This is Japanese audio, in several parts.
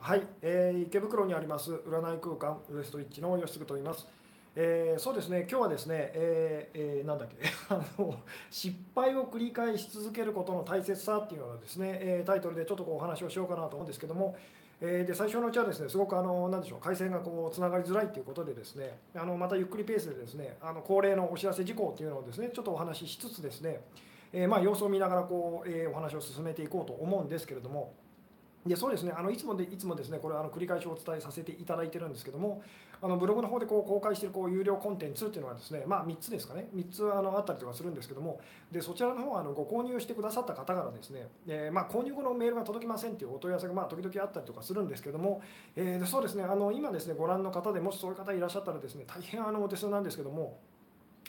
はい、えー池袋にあります占い空間ウエストリッチの吉嗣と言います。えーそうですね、今日はですね、えーえーなんだっけ あの、失敗を繰り返し続けることの大切さっていうのをですね、えータイトルでちょっとこうお話をしようかなと思うんですけども、えーで最初のうちはですね、すごくあの、なんでしょう、回線がこうつながりづらいということでですね、あのまたゆっくりペースでですね、あの恒例のお知らせ事項っていうのをですね、ちょっとお話ししつつですね、えーまあ様子を見ながらこう、えーお話を進めていこうと思うんですけれども、でそうですね。あのいつもでいつもですねこれあの繰り返しお伝えさせていただいてるんですけどもあのブログの方でこう公開しているこう有料コンテンツっていうのはですねまあ3つですかね。3つあのあったりとかするんですけどもでそちらの方はあのご購入してくださった方からですね、えーまあ、購入後のメールが届きませんっていうお問い合わせがまあ時々あったりとかするんですけども、えーでそうですね。あの今ですねご覧の方でもしそういう方いらっしゃったらですね大変あのお手数なんですけども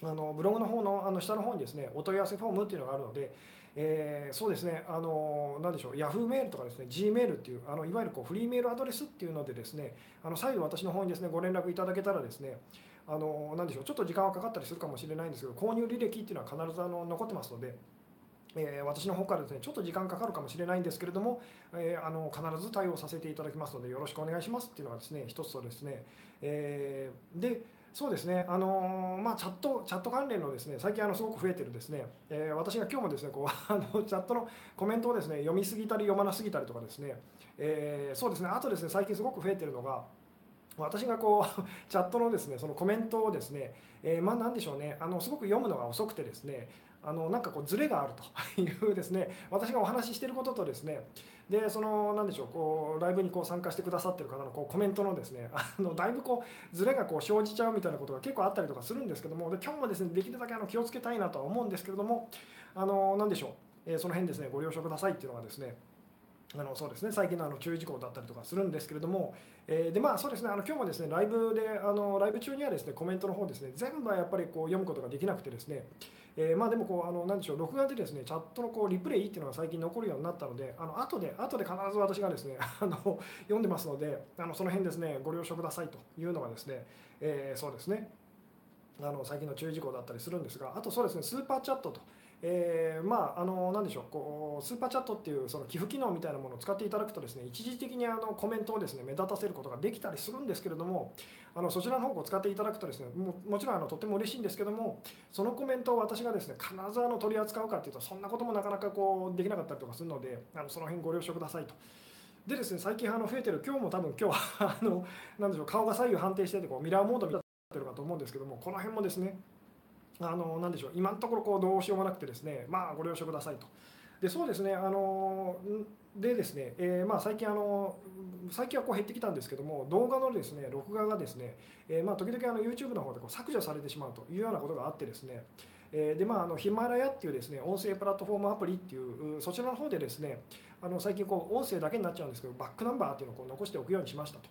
あのブログの方のあの下の方にですねお問い合わせフォームっていうのがあるので、えーそうですね。あのなんでしょう。Yahoo メールとかですね。G メールっていうあのいわゆるこうフリーメールアドレスっていうのでですねあの再度私の方にですねご連絡いただけたらですねあのなんでしょう。ちょっと時間はかかったりするかもしれないんですけど購入履歴っていうのは必ずあの残ってますので。えー私の方からですねちょっと時間かかるかもしれないんですけれども、えーあの必ず対応させていただきますのでよろしくお願いしますっていうのがですね一つとですね、えーでそうですね、あのまあ、チャットチャット関連のですね最近あのすごく増えてるですね、えー私が今日もですねこう あのチャットのコメントをですね読みすぎたり読まなすぎたりとかですね、えーそうですね。あとですね最近すごく増えてるのが私がこう チャットのですねそのコメントをですね、えーまあなんでしょうね。あのすごく読むのが遅くてですねあのなんかこうズレがあるというですね私がお話ししてることとですねでそのなんでしょうこうライブにこう参加してくださってる方のこうコメントのですねあのだいぶこうズレがこう生じちゃうみたいなことが結構あったりとかするんですけどもで今日もですねできるだけあの気をつけたいなとは思うんですけれどもあのなんでしょう、えーその辺ですねご了承くださいっていうのがですねあのそうですね最近のあの注意事項だったりとかするんですけれども、えーでまあそうですねあの今日もですねライブであのライブ中にはですねコメントの方ですね全部はやっぱりこう読むことができなくてですね、えーまあでもこうあのなんでしょう録画でですねチャットのこうリプレイっていうのが最近残るようになったのであの後で後で必ず私がですね あの読んでますのであのその辺ですねご了承くださいというのがですね、えーそうですねあの最近の注意事項だったりするんですがあとそうですねスーパーチャットと。えーまああの何でしょうこうスーパーチャットっていうその寄付機能みたいなものを使っていただくとですね一時的にあのコメントをですね目立たせることができたりするんですけれどもあのそちらの方を使っていただくとですねももちろんあのとても嬉しいんですけどもそのコメントを私がですね必ずあの取り扱うかっていうとそんなこともなかなかこうできなかったりとかするのであのその辺ご了承くださいと。でですね最近あの増えてる今日も多分今日はあのなんでしょう顔が左右反転しててこうミラーモードみたいになってるかと思うんですけどもこの辺もですねあのなんでしょう今のところこうどうしようもなくてですねまあご了承くださいと。でそうですねあのでですね、えーまあ、最近あの最近はこう減ってきたんですけども動画のですね録画がですね、えーまあ、時々あの YouTube の方でこう削除されてしまうというようなことがあってですねえーでまあ、あのヒマラヤっていうですね音声プラットフォームアプリっていうそちらの方でですねあの最近こう音声だけになっちゃうんですけどバックナンバーっていうのをこう残しておくようにしましたと。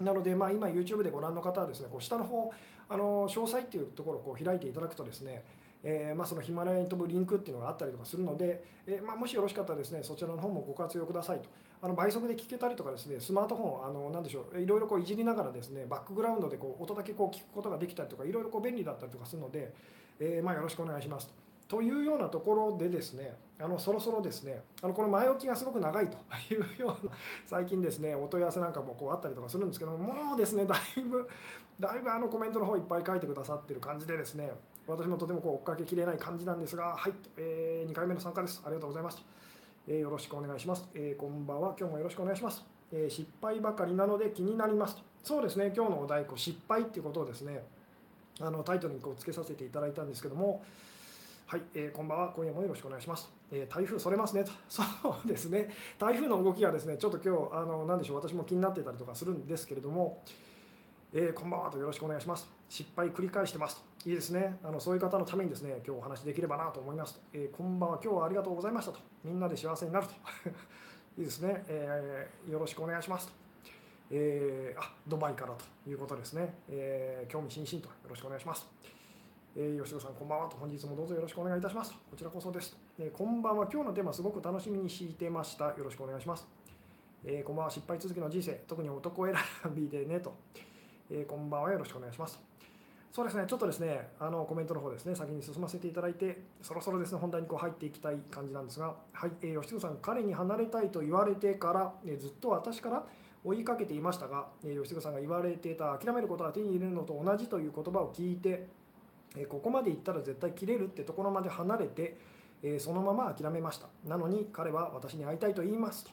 なので、まあ、今 YouTube でご覧の方はですねこう下の方あの詳細っていうところをこう開いていただくとですねえーまあ、そのヒマラヤに飛ぶリンクっていうのがあったりとかするので、えーまあ、もしよろしかったらですねそちらの方もご活用くださいとあの倍速で聞けたりとかですねスマートフォンあのなんでしょういろいろこういじりながらですねバックグラウンドでこう音だけこう聞くことができたりとかいろいろこう便利だったりとかするので、えーまあ、よろしくお願いしますと。いうようなところでですねあのそろそろですねあのこの前置きがすごく長いと いうような最近ですねお問い合わせなんかもこうあったりとかするんですけどももうですねだいぶだいぶあのコメントの方いっぱい書いてくださってる感じでですね私もとてもこう追っかけきれない感じなんですがはい、えー2回目の参加ですありがとうございます、えーよろしくお願いします、えーこんばんは今日もよろしくお願いします、え失敗ばかりなので気になりますそうですね今日のお題こう失敗っていうことをですねあのタイトルにこうつけさせていただいたんですけどもはい、えーこんばんは。今夜もよろしくお願いします。えー台風それますねと。そうですね。台風の動きがですね、ちょっと今日、あの、なんでしょう、私も気になってたりとかするんですけれども、えーこんばんはとよろしくお願いします。失敗繰り返してますと。いいですね。あの、そういう方のためにですね、今日お話できればなと思いますと。えーこんばんは。今日はありがとうございましたと。みんなで幸せになると。いいですね、えーよろしくお願いしますと。えあ、ドバイからということですね。え興味津々とよろしくお願いします。えー吉野さん、こんばんはと。本日もどうぞよろしくお願いいたしますと。こちらこそです。えーこんばんは。今日のテーマ、すごく楽しみにしてました。よろしくお願いします。えこんばんは。失敗続きの人生、特に男選びでねと。えーこんばんは。よろしくお願いします。そうですね、ちょっとですね、あのコメントの方ですね、先に進ませていただいて、そろそろですね、本題にこう入っていきたい感じなんですが、はい、えー、吉野さん、彼に離れたいと言われてから、えー、ずっと私から追いかけていましたが、えー、吉野さんが言われていた、諦めることが手に入れるのと同じという言葉を聞いて、え、ここまで行ったら絶対切れるってところまで離れて、え、そのまま諦めました。なのに、彼は私に会いたいと言いますと。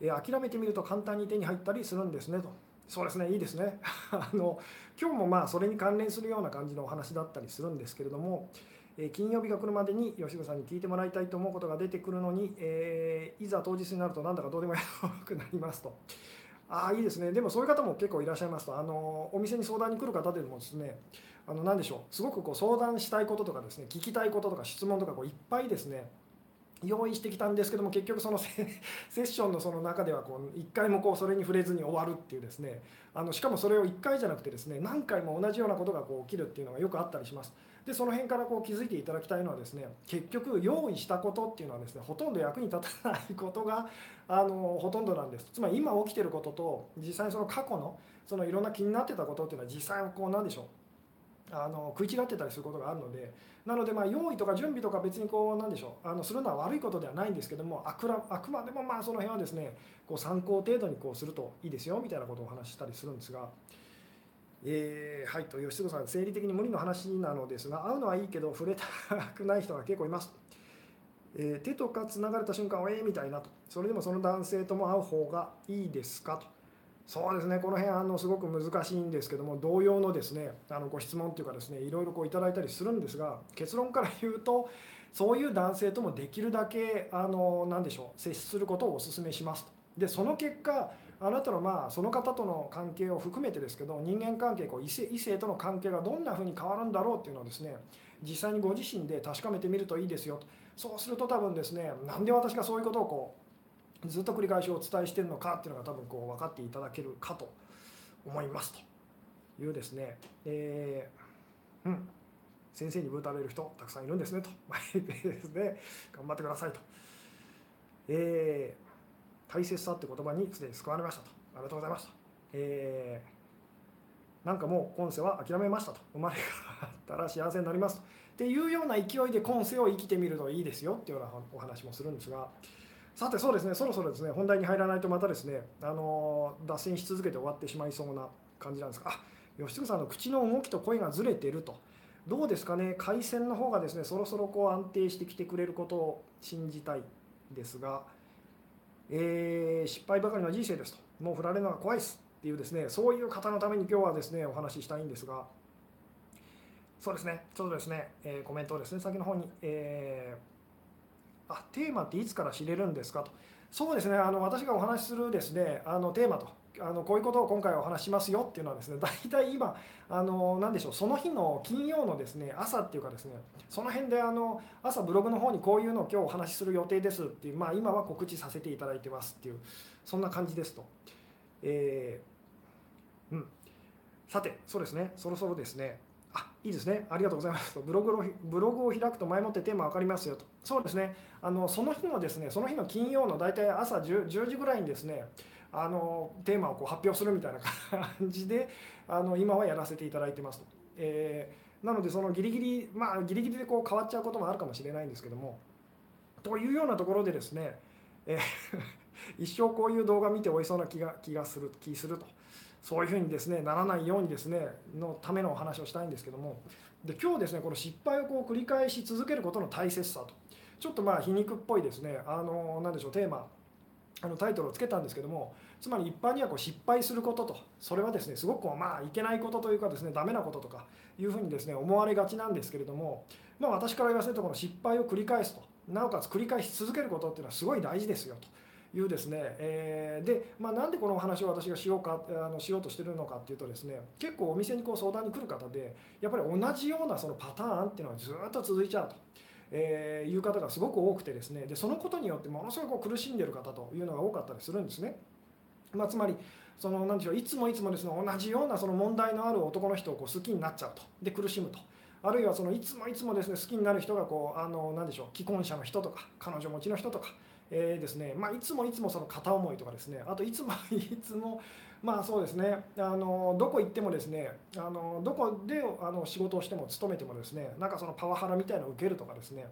え、諦めてみると簡単に手に入ったりするんですねと。そうですねいいですね。あの今日もまあそれに関連するような感じのお話だったりするんですけれども、え、金曜日が来るまでに吉野さんに聞いてもらいたいと思うことが出てくるのに、えー、いざ当日になるとなんだかどうでもよくなりますと。ああいいですね。でもそういう方も結構いらっしゃいますとあのお店に相談に来る方でもですねあの何でしょう。すごくこう相談したいこととかですね聞きたいこととか質問とかこういっぱいですね用意してきたんですけども結局その セッションのその中ではこう1回もこうそれに触れずに終わるっていうですね。あのしかもそれを1回じゃなくてですね何回も同じようなことがこう起きるっていうのがよくあったりします。でその辺からこう気づいていただきたいのはですね結局用意したことっていうのはですねほとんど役に立たないことがあのほとんどなんです。つまり今起きてることと実際にその過去のそのいろんな気になってたことっていうのは実際はこうなんでしょう。あの食い違ってたりすることがあるのでなのでまあ用意とか準備とか別にこうなんでしょうあのするのは悪いことではないんですけどもあくらあくまでもまあその辺はですねこう参考程度にこうするといいですよみたいなことをお話ししたりするんですが。えー、はいと吉純さん生理的に無理の話なのですが会うのはいいけど触れたくない人が結構います、えー、手とかつながれた瞬間はええみたいなとそれでもその男性とも会う方がいいですかとそうですねこの辺あのすごく難しいんですけども同様のですねあのご質問というかですねいろいろこういただいたりするんですが結論から言うとそういう男性ともできるだけあの何でしょう接することをお勧めしますと。でその結果あなたのまあその方との関係を含めてですけど人間関係こう異性異性との関係がどんなふうに変わるんだろうっていうのをですね実際にご自身で確かめてみるといいですよとそうすると多分ですねなんで私がそういうことをこうずっと繰り返しお伝えしてるのかっていうのが多分こう分かっていただけるかと思いますというですね、えー、うん。先生にぶたれる人たくさんいるんですねと。前ですね頑張ってくださいと、えー、大切さって言葉にすでに救われましたと。ありがとうございますと、えー、なんかもう今世は諦めましたと。生まれ変わったら幸せになりますと。っていうような勢いで今世を生きてみるといいですよっていうようなお話もするんですが。さてそうですねそろそろですね本題に入らないとまたですねあの脱線し続けて終わってしまいそうな感じなんですがあ吉純さんの口の動きと声がずれてると。どうですかね回線の方がですねそろそろこう安定してきてくれることを信じたいですが、えー、失敗ばかりの人生ですと。もう振られるのが怖いですっていうですねそういう方のために今日はですねお話ししたいんですが。そうですねちょっとですね、えー、コメントをですね先の方に、えーあテーマっていつから知れるんですかと。そうですねあの私がお話しするですねあのテーマとあのこういうことを今回お話しますよっていうのはですね 大体今あの何でしょうその日の金曜のですね朝っていうかですねその辺であの朝ブログの方にこういうのを今日お話しする予定ですっていうまあ今は告知させていただいてますっていうそんな感じですと。えー、うん。さてそうですねそろそろですね。あいいですね、ありがとうございますと。ブログブログを開くと前もってテーマ分かりますよと、そうですね、あのその日のですねその日の金曜の大体朝 10, 10時ぐらいにですねあのテーマをこう発表するみたいな感じであの今はやらせていただいてますと。えー、なので、そのギリギリ、まあ、ギリギリでこう変わっちゃうこともあるかもしれないんですけども、というようなところでですね、えー 一生こういう動画見ておいそうな気が気がする気すると。そういうふうにですねならないようにですねのためのお話をしたいんですけどもで今日ですねこの失敗をこう繰り返し続けることの大切さとちょっとまあ皮肉っぽいですねあの何でしょうテーマあのタイトルをつけたんですけどもつまり一般にはこう失敗することとそれはですねすごくこうまあいけないことというかですねダメなこととかいうふうにですね思われがちなんですけれどもまあ私から言わせるとこの失敗を繰り返すとなおかつ繰り返し続けることっていうのはすごい大事ですよと。いうですね、えー、で、まあ、なんでこのお話を私がしようかあのしようとしてるのかっていうとですね結構お店にこう相談に来る方でやっぱり同じようなそのパターンっていうのはずっと続いちゃうと。えー、いう方がすごく多くてですね。でそのことによってものすごく苦しんでる方というのが多かったりするんですね。まあ、つまりその何でしょういつもいつもですね同じようなその問題のある男の人をこう好きになっちゃうと。で苦しむと。あるいはそのいつもいつもですね好きになる人がこうあの何でしょう既婚者の人とか彼女持ちの人とかえーですね。まあ、いつもいつもその片思いとかですね。あといつも いつもまあそうですねあのどこ行ってもですねあのどこであの仕事をしても勤めてもですねなんかそのパワハラみたいなのを受けるとかですね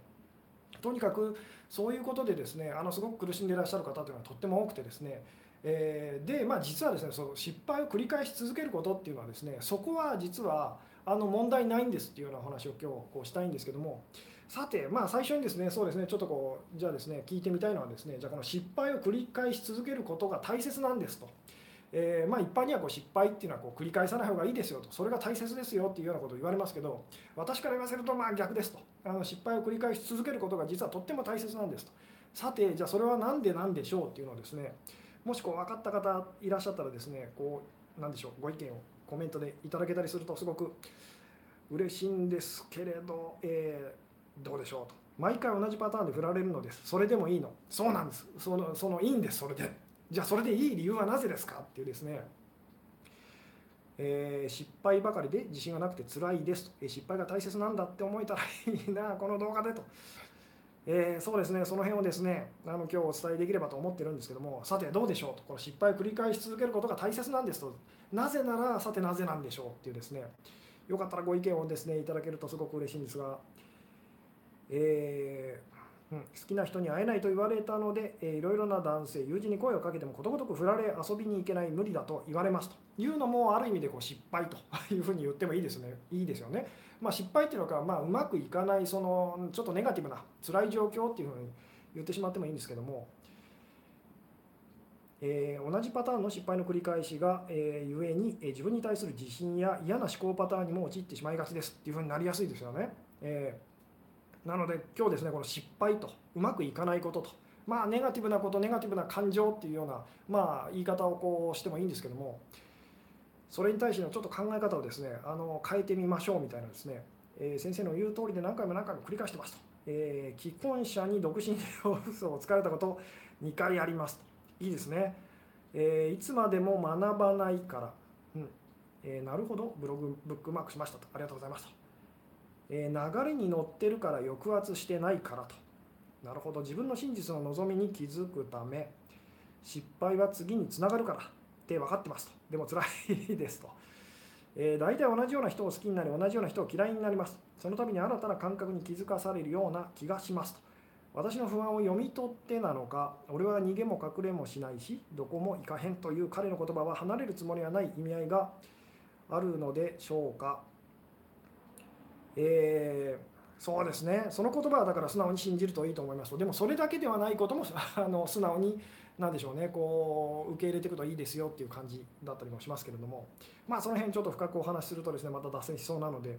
とにかくそういうことでですねあのすごく苦しんでいらっしゃる方というのはとっても多くてですねえー、で、まあ、実はですねその失敗を繰り返し続けることっていうのはですねそこは実はあの問題ないんですっていうようなお話を今日こうしたいんですけどもさて、まあ、最初にですねそうですねちょっとこうじゃあですね聞いてみたいのはですねじゃあこの失敗を繰り返し続けることが大切なんですと。えー、まあ、一般にはこう失敗っていうのはこう繰り返さない方がいいですよと。それが大切ですよっていうようなことを言われますけど私から言わせるとまあ逆ですと。あの失敗を繰り返し続けることが実はとっても大切なんですと。さてじゃあそれは何でなんでしょうっていうのをですねもしこう分かった方いらっしゃったらですねこうなんでしょうご意見をコメントでいただけたりするとすごく嬉しいんですけれど、えー、どうでしょうと。毎回同じパターンで振られるのです。それでもいいの。そうなんです。そのそのいいんです。それで。じゃあそれでいい理由はなぜですか？っていうですね。えー、失敗ばかりで自信がなくて辛いですと、えー、失敗が大切なんだって思えたらいいな この動画でと。えー、そうですね、その辺をですね、あの今日お伝えできればと思ってるんですけども、さてどうでしょうと、この失敗を繰り返し続けることが大切なんですと、なぜなら、さてなぜなんでしょうっていうですね、よかったらご意見をですね、いただけるとすごく嬉しいんですが、えーうん、好きな人に会えないと言われたので、えー、いろいろな男性、友人に声をかけてもことごとく振られ遊びに行けない無理だと言われますというのもある意味でこう失敗と いうふうに言ってもいいですね。いいですよね。まあ、失敗っていうのか、まあ、うまくいかないそのちょっとネガティブな辛い状況っていうふうに言ってしまってもいいんですけども、えー、同じパターンの失敗の繰り返しが、えー、ゆえに、えー、自分に対する自信や嫌な思考パターンにも陥ってしまいがちですっていうふうになりやすいですよね。えー、なので今日ですねこの失敗とうまくいかないこととまあネガティブなことネガティブな感情っていうようなまあ言い方をこうしてもいいんですけどもそれに対してのちょっと考え方をですねあの変えてみましょうみたいなですね、えー、先生の言う通りで何回も何回も繰り返してますと、えー、既婚者に独身で 嘘をつかれたこと2回ありますと。いいですね、えー、いつまでも学ばないから、うん。えなるほど。ブログブックマークしましたと。ありがとうございますと、え流れに乗ってるから抑圧してないからと。なるほど。自分の真実の望みに気づくため失敗は次につながるから。って分かってますと。でも辛いですと、えー、大体同じような人を好きになり同じような人を嫌いになります。その度に新たな感覚に気づかされるような気がしますと。私の不安を読み取ってなのか俺は逃げも隠れもしないしどこも行かへんという彼の言葉は離れるつもりはない意味合いがあるのでしょうか。えーそうですね。その言葉はだから素直に信じるといいと思います。でもそれだけではないこともあの素直に何でしょうね。こう受け入れていくといいですよっていう感じだったりもしますけれども。まあその辺ちょっと深くお話しするとですねまた脱線しそうなので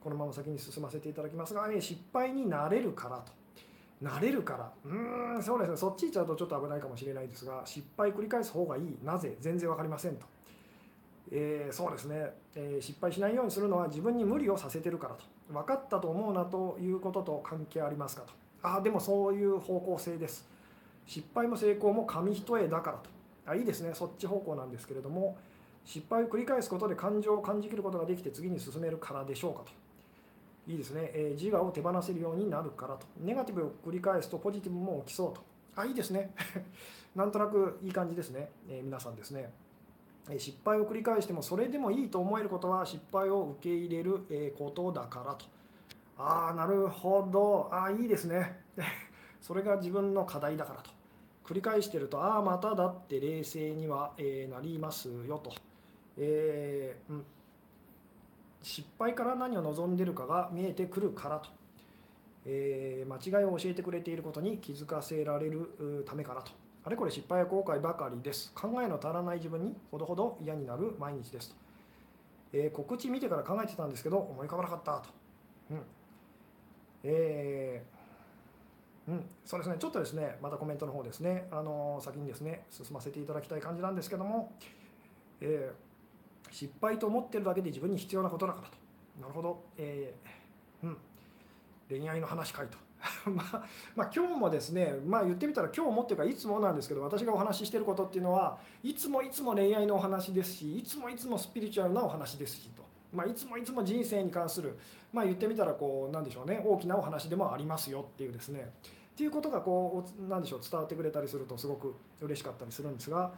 このまま先に進ませていただきますが、え失敗になれるからと。なれるから。うーんそうですね。そっち行っちゃうとちょっと危ないかもしれないですが失敗繰り返す方がいい。なぜ？全然分かりませんと、えー、そうですね、えー、失敗しないようにするのは自分に無理をさせてるからと。分かったと思うなということと関係ありますかと。ああでもそういう方向性です。失敗も成功も紙一重だからと。あいいですね。そっち方向なんですけれども失敗を繰り返すことで感情を感じきることができて次に進めるからでしょうかと。いいですね、えー、自我を手放せるようになるからと。ネガティブを繰り返すとポジティブも起きそうと。あいいですね。なんとなくいい感じですね、えー、皆さんですね。失敗を繰り返してもそれでもいいと思えることは失敗を受け入れることだからと。ああなるほど。ああいいですね。それが自分の課題だからと。繰り返してるとああまただって冷静には、えなりますよと、えー、うん、失敗から何を望んでるかが見えてくるからと、えー、間違いを教えてくれていることに気づかせられるためからと。あれこれ失敗や後悔ばかりです。考えの足らない自分にほどほど嫌になる毎日です。と、えー、告知見てから考えてたんですけど思い浮かばなかったと、うん。えーうん、そうですね、ちょっとですね、またコメントの方ですね、あの先にですね、進ませていただきたい感じなんですけども、えー、失敗と思ってるだけで自分に必要なことだからと。なるほど、えー、うん、恋愛の話かいと。まあ、まあ、今日もですね、まあ、言ってみたら今日もっていうかいつもなんですけど私がお話ししてることっていうのはいつもいつも恋愛のお話ですしいつもいつもスピリチュアルなお話ですしと、まあ、いつもいつも人生に関する、まあ、言ってみたらこうなんでしょうね大きなお話でもありますよっていうですね。っていうことがこう何でしょう伝わってくれたりするとすごく嬉しかったりするんですが、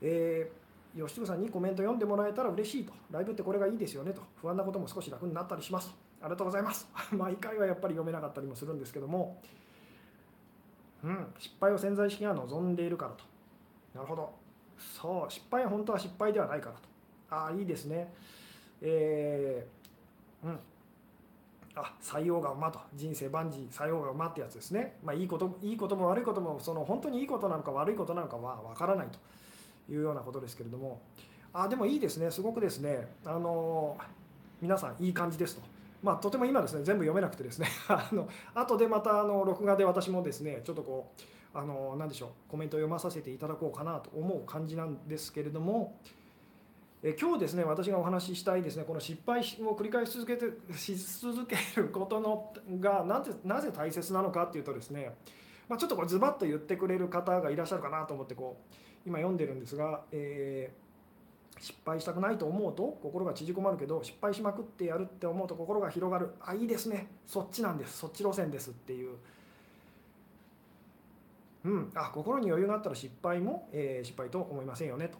えー、吉純さんにコメント読んでもらえたら嬉しいと。ライブってこれがいいですよねと。不安なことも少し楽になったりしますと。ありがとうございます。毎回はやっぱり読めなかったりもするんですけども、うん、失敗を潜在意識が望んでいるからと。なるほど。そう失敗は本当は失敗ではないからと。ああいいですね。えー、うん。あ採用が馬と。人生万事採用が馬ってやつですね、まあ、いいこといいことも悪いこともその本当にいいことなのか悪いことなのかは分からないと。いうようなことですけれども。あでもいいですね。すごくですね。あの皆さんいい感じですと。まあ、とても今ですね全部読めなくてですね あの後でまたあの録画で私もですねちょっとこうあの何でしょうコメントを読まさせていただこうかなと思う感じなんですけれども、え今日ですね私がお話ししたいですねこの失敗を繰り返し続けてし続けることのがなぜなぜ大切なのかっていうとですね、まあ、ちょっとこれズバッと言ってくれる方がいらっしゃるかなと思ってこう今読んでるんですが、えー、失敗したくないと思うと心が縮こまるけど失敗しまくってやるって思うと心が広がる。あいいですね。そっちなんです。そっち路線ですっていう。うん、あ心に余裕があったら失敗も、えー、失敗と思いませんよねと。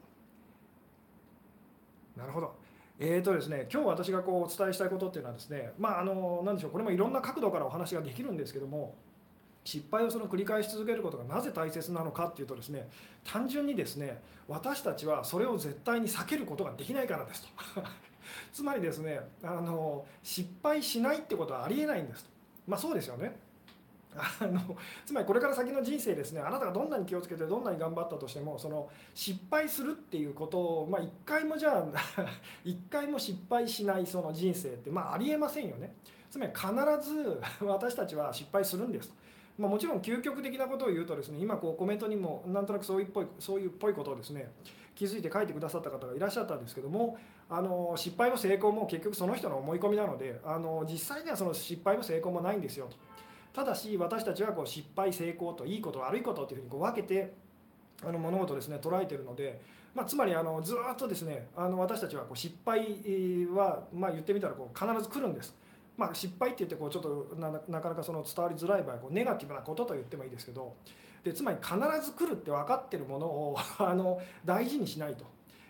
なるほど。えーとですね、今日私がこうお伝えしたいことっていうのはですね、まあ、あの何でしょう。これもいろんな角度からお話ができるんですけども失敗をその繰り返し続けることがなぜ大切なのかっていうとですね単純にですね私たちはそれを絶対に避けることができないからですと。つまりですねあの失敗しないってことはありえないんですと。まあそうですよね。あのつまりこれから先の人生ですねあなたがどんなに気をつけてどんなに頑張ったとしてもその失敗するっていうことを、まあ、1回もじゃあ 1回も失敗しないその人生って、まあ、ありえませんよね。つまり必ず私たちは失敗するんですまあ、もちろん究極的なことを言うとですね今こうコメントにもなんとなくそういうっぽいそういうっぽいことをですね気づいて書いてくださった方がいらっしゃったんですけどもあの失敗も成功も結局その人の思い込みなのであの実際にはその失敗も成功もないんですよと。ただし私たちはこう失敗成功といいこと悪いことっていうふうにこう分けてあの物事をですね捉えてるので、まあ、つまりあのずっとですねあの私たちはこう失敗は、まあ、言ってみたらこう必ず来るんです。まあ、失敗って言ってこうちょっとなかなかその伝わりづらい場合こうネガティブなことと言ってもいいですけどでつまり必ず来るって分かってるものを あの大事にしないと、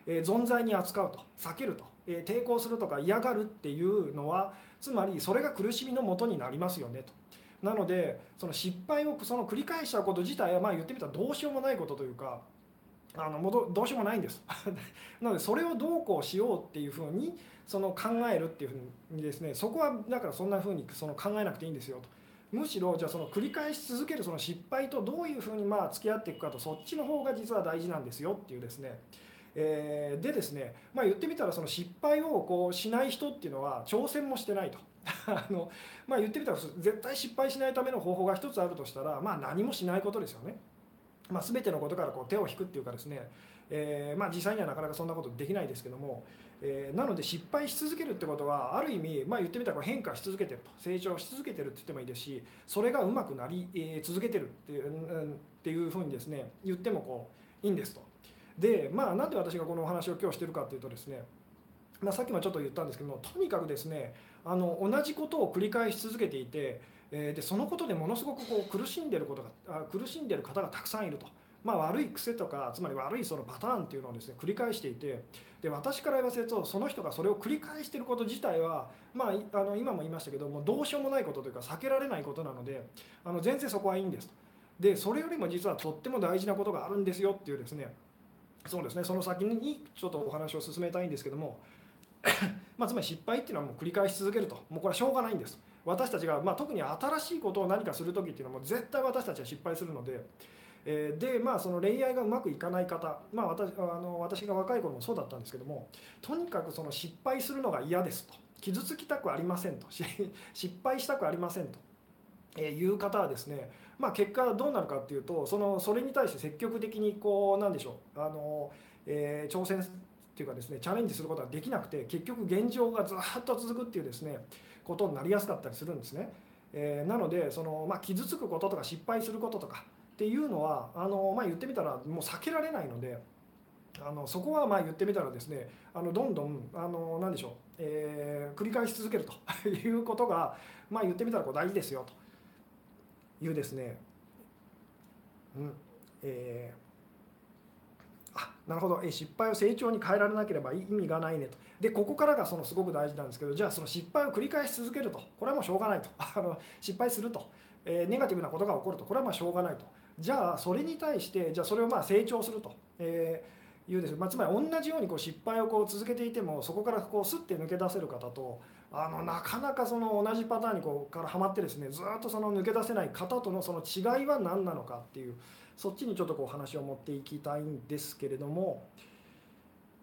えー、存在に扱うと。避けると、えー、抵抗するとか嫌がるっていうのはつまりそれが苦しみのもとになりますよねと。なのでその失敗をその繰り返しちゃうこと自体はまあ言ってみたらどうしようもないことというかあのもどどうしようもないんです。なのでそれをどうこうしようっていうふうにその考えるっていうふうにですねそこはだからそんなふうにその考えなくていいんですよと。むしろじゃあその繰り返し続けるその失敗とどういうふうにまあ付き合っていくかとそっちの方が実は大事なんですよっていうですね。えー、でですね、まあ、言ってみたらその失敗をこうしない人っていうのは挑戦もしてないと。あの、まあ、言ってみたら絶対失敗しないための方法が一つあるとしたら、まあ、何もしないことですよね。まあ、全てのことからこう手を引くっていうかですね、えー、まあ、実際にはなかなかそんなことできないですけども、えー、なので失敗し続けるってことはある意味、まあ、言ってみたら変化し続けてると成長し続けてるって言ってもいいですしそれがうまくなり、えー、続けてるっていう,、うん、っていうふうにですね言ってもこういいんですと。でまあなんで私がこのお話を今日してるかっていうとですねまあ、さっきもちょっと言ったんですけどもとにかくですねあの同じことを繰り返し続けていて、えー、でそのことでものすごくこう苦しんでることがあ苦しんでる方がたくさんいると。まあ、悪い癖とかつまり悪いそのパターンっていうのをですね繰り返していてで私から言わせるとその人がそれを繰り返してること自体は、まあ、あの今も言いましたけどもどうしようもないことというか避けられないことなのであの全然そこはいいんですと。でそれよりも実はとっても大事なことがあるんですよっていうですねそうですねその先にちょっとお話を進めたいんですけども まあ、つまり失敗っていうのはもう繰り返し続けるともうこれはしょうがないんです私たちが、まあ、特に新しいことを何かする時っていうのはもう絶対私たちは失敗するので、えー、でまあその恋愛がうまくいかない方、まあ私、あの私が若い頃もそうだったんですけどもとにかくその失敗するのが嫌ですと傷つきたくありませんと失敗したくありませんと。えいう方はですね、まあ、結果どうなるかっていうとそのそれに対して積極的にこうなんでしょうあの、えー、挑戦っていうかですねチャレンジすることができなくて結局現状がずっと続くっていうですねことになりやすかったりするんですね。えー、なのでその、まあ、傷つくこととか失敗することとかっていうのはあの、まあ、言ってみたらもう避けられないので。あのそこはまあ言ってみたらですねあのどんどんあの何でしょう、えー、繰り返し続けると いうことが、まあ、言ってみたらこう大事ですよというですね、うん。えー、あなるほど、え失敗を成長に変えられなければ意味がないねと。でここからがそのすごく大事なんですけどじゃあその失敗を繰り返し続けると。これはもうしょうがないと。あの失敗すると、えー、ネガティブなことが起こると。これはまあしょうがないと。じゃあそれに対してじゃあそれをまあ成長すると、えー、いうです、まあ、つまり同じようにこう失敗をこう続けていてもそこからこうスッて抜け出せる方とあのなかなかその同じパターンにこうからはまってですねずっとその抜け出せない方とのその違いは何なのかっていうそっちにちょっとこう話を持っていきたいんですけれども、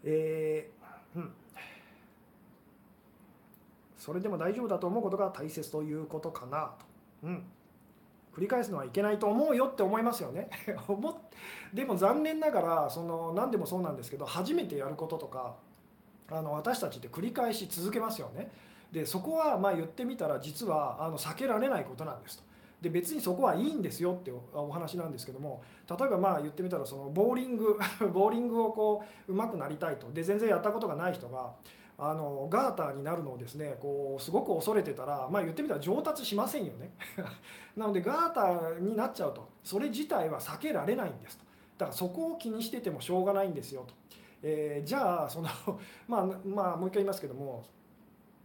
えー、うん。それでも大丈夫だと思うことが大切ということかなと。うん。繰り返すのはいけないと思うよって思いますよね。でも残念ながらその何でもそうなんですけど初めてやることとかあの私たちって繰り返し続けますよね。でそこはまあ言ってみたら実はあの避けられないことなんですと。で別にそこはいいんですよってお話なんですけども例えばまあ言ってみたらそのボーリング ボーリングをこう上手くなりたいと。で全然やったことがない人があのガーターになるのをですねこうすごく恐れてたらまあ言ってみたら上達しませんよね。なのでガーターになっちゃうと。それ自体は避けられないんですと。だからそこを気にしててもしょうがないんですよと、えー、じゃあその まあまあもう一回言いますけども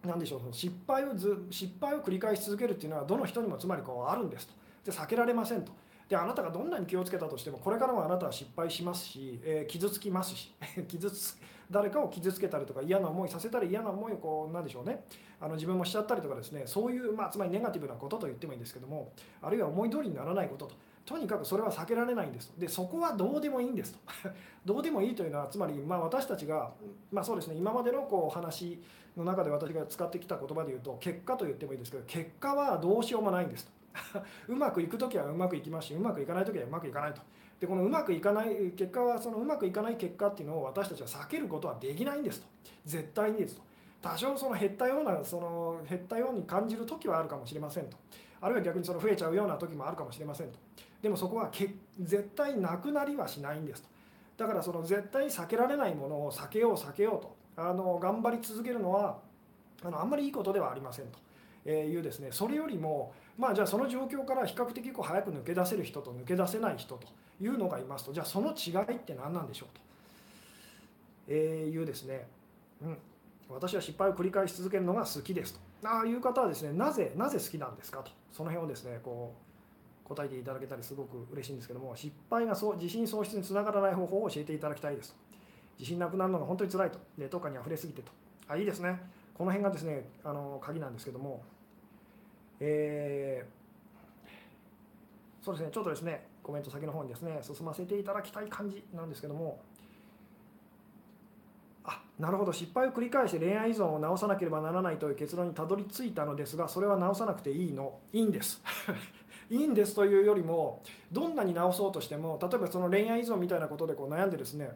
何でしょう失敗をず失敗を繰り返し続けるっていうのはどの人にもつまりこうあるんですと。で避けられませんと。であなたがどんなに気をつけたとしてもこれからもあなたは失敗しますし、えー、傷つきますし 傷つ誰かを傷つけたりとか嫌な思いさせたり嫌な思いをこうなんでしょうね。あの自分もしちゃったりとかですねそういう、まあ、つまりネガティブなことと言ってもいいんですけどもあるいは思い通りにならないことと。とにかくそれは避けられないんですでそこはどうでもいいんですと。どうでもいいというのはつまりまあ私たちがまあそうですね今までのこうお話の中で私が使ってきた言葉で言うと結果と言ってもいいですけど結果はどうしようもないんですと。うまくいく時はうまくいきますしうまくいかない時はうまくいかないと。でこのうまくいかない結果はそのうまくいかない結果っていうのを私たちは避けることはできないんですと。絶対にですと。多少その減ったようなその減ったように感じる時はあるかもしれませんと。あるいは逆にその増えちゃうような時もあるかもしれませんと。でもそこはけ絶対なくなりはしないんですと。だからその絶対避けられないものを避けよう避けようと。あの頑張り続けるのはあのあんまりいいことではありませんと。えいうですね。それよりもまあじゃあその状況から比較的こう早く抜け出せる人と抜け出せない人というのがいますと。じゃあその違いって何なんでしょうと、えいうですね、うん、私は失敗を繰り返し続けるのが好きですと。ああいう方はですねなぜなぜ好きなんですかと。その辺をですねこう答えていただけたりすごく嬉しいんですけども失敗がそう自信喪失につながらない方法を教えていただきたいですと。自信なくなるのが本当につらいと。ネット下に溢れすぎてと。あいいですね。この辺がですねあの鍵なんですけどもえー、そうですねちょっとですねコメント先の方にですね進ませていただきたい感じなんですけどもあなるほど失敗を繰り返して恋愛依存を直さなければならないという結論にたどり着いたのですがそれは直さなくていいの？いいんです。いいんですというよりもどんなに直そうとしても例えばその恋愛依存みたいなことでこう悩んでですね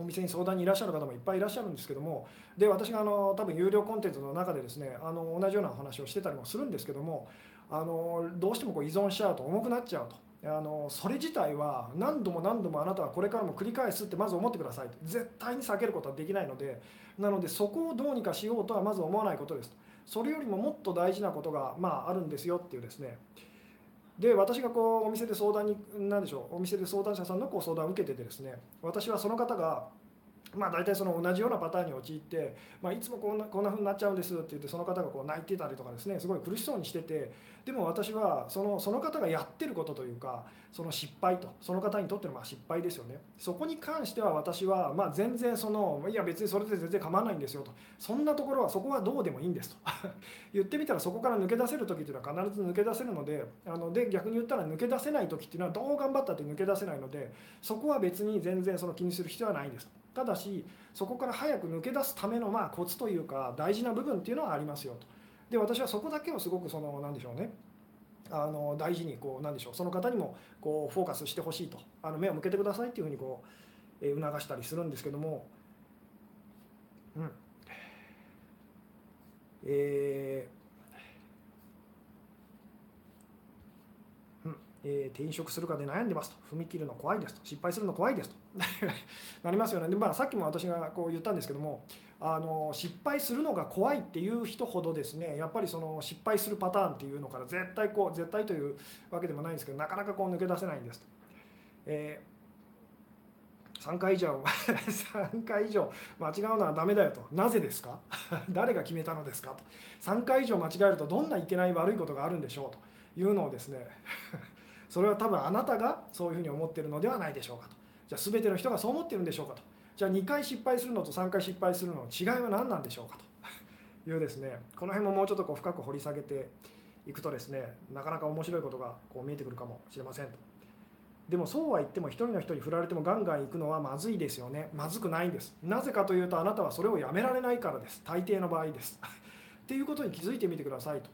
お店に相談にいらっしゃる方もいっぱいいらっしゃるんですけどもで私があの多分有料コンテンツの中でですねあの同じようなお話をしてたりもするんですけどもあのどうしてもこう依存しちゃうと重くなっちゃうと。あのそれ自体は何度も何度もあなたはこれからも繰り返すってまず思ってくださいと絶対に避けることはできないのでなのでそこをどうにかしようとはまず思わないことですそれよりももっと大事なことが、まあ、あるんですよっていうですねで私がこうお店で相談に何でしょうお店で相談者さんのこう相談を受けててですね私はその方がまあ、大体その同じようなパターンに陥って、まあ、いつもこんなこんな風になっちゃうんですって言ってその方がこう泣いてたりとかですねすごい苦しそうにしててでも私はそのその方がやってることというかその失敗とその方にとってのまあ失敗ですよね。そこに関しては私はまあ全然そのいや別にそれで全然構わないんですよと。そんなところはそこはどうでもいいんですと。言ってみたらそこから抜け出せる時っていうのは必ず抜け出せるのであので逆に言ったら抜け出せない時っていうのはどう頑張ったって抜け出せないのでそこは別に全然その気にする必要はないんです。とただしそこから早く抜け出すためのまあコツというか大事な部分っていうのはありますよと。で私はそこだけをすごくその何でしょうね。あの大事にこうなんでしょう。その方にもこうフォーカスしてほしいと。あの目を向けてくださいっていうふうにこう、え促したりするんですけども。うん。えーえー、転職するかで悩んでますと。踏み切るの怖いですと。失敗するの怖いですと。なりますよね。で、まあ、さっきも私がこう言ったんですけどもあの失敗するのが怖いっていう人ほどですねやっぱりその失敗するパターンっていうのから絶対こう絶対というわけでもないんですけどなかなかこう抜け出せないんですと。えー、3回以上。3回以上。間違うのはダメだよと。なぜですか？誰が決めたのですかと。3回以上間違えるとどんないけない悪いことがあるんでしょうというのをですねそれは多分あなたがそういうふうに思ってるのではないでしょうかと。じゃあ全ての人がそう思ってるんでしょうかと。じゃあ2回失敗するのと3回失敗するのの違いは何なんでしょうかと。いうですね。この辺ももうちょっとこう深く掘り下げていくとですねなかなか面白いことがこう見えてくるかもしれませんと。でもそうは言っても一人の人に振られてもガンガン行くのはまずいですよね。まずくないんです。なぜかというとあなたはそれをやめられないからです。大抵の場合です。っていうことに気づいてみてくださいと。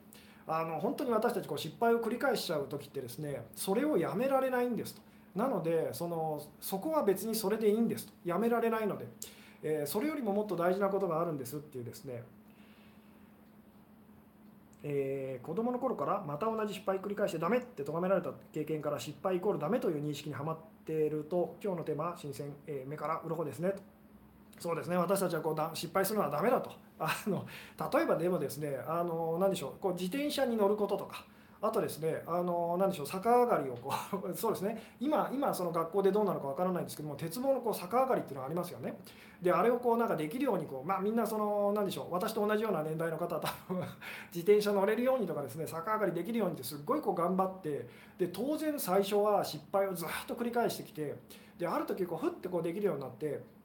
あの本当に私たちこう失敗を繰り返しちゃう時ってですねそれをやめられないんですと。なのでそのそこは別にそれでいいんですと。やめられないので、えー、それよりももっと大事なことがあるんですっていうですね。えー、子供の頃からまた同じ失敗繰り返してダメって咎められた経験から失敗イコールダメという認識にはまっていると今日のテーマは新鮮、えー、目から鱗ですねと。そうですね。私たちはこうだ失敗するのはダメだと。あの例えばでもですねあの何でしょうこう自転車に乗ることとかあとですね、あの何でしょう逆上がりをこう そうですね今今その学校でどうなのかわからないんですけども鉄棒のこう逆上がりっていうのがありますよね。であれをこうなんかできるようにこうまあみんなその何でしょう私と同じような年代の方多分 自転車乗れるようにとかですね逆上がりできるようにってすっごいこう頑張ってで当然最初は失敗をずっと繰り返してきてである時こうふってこうできるようになって。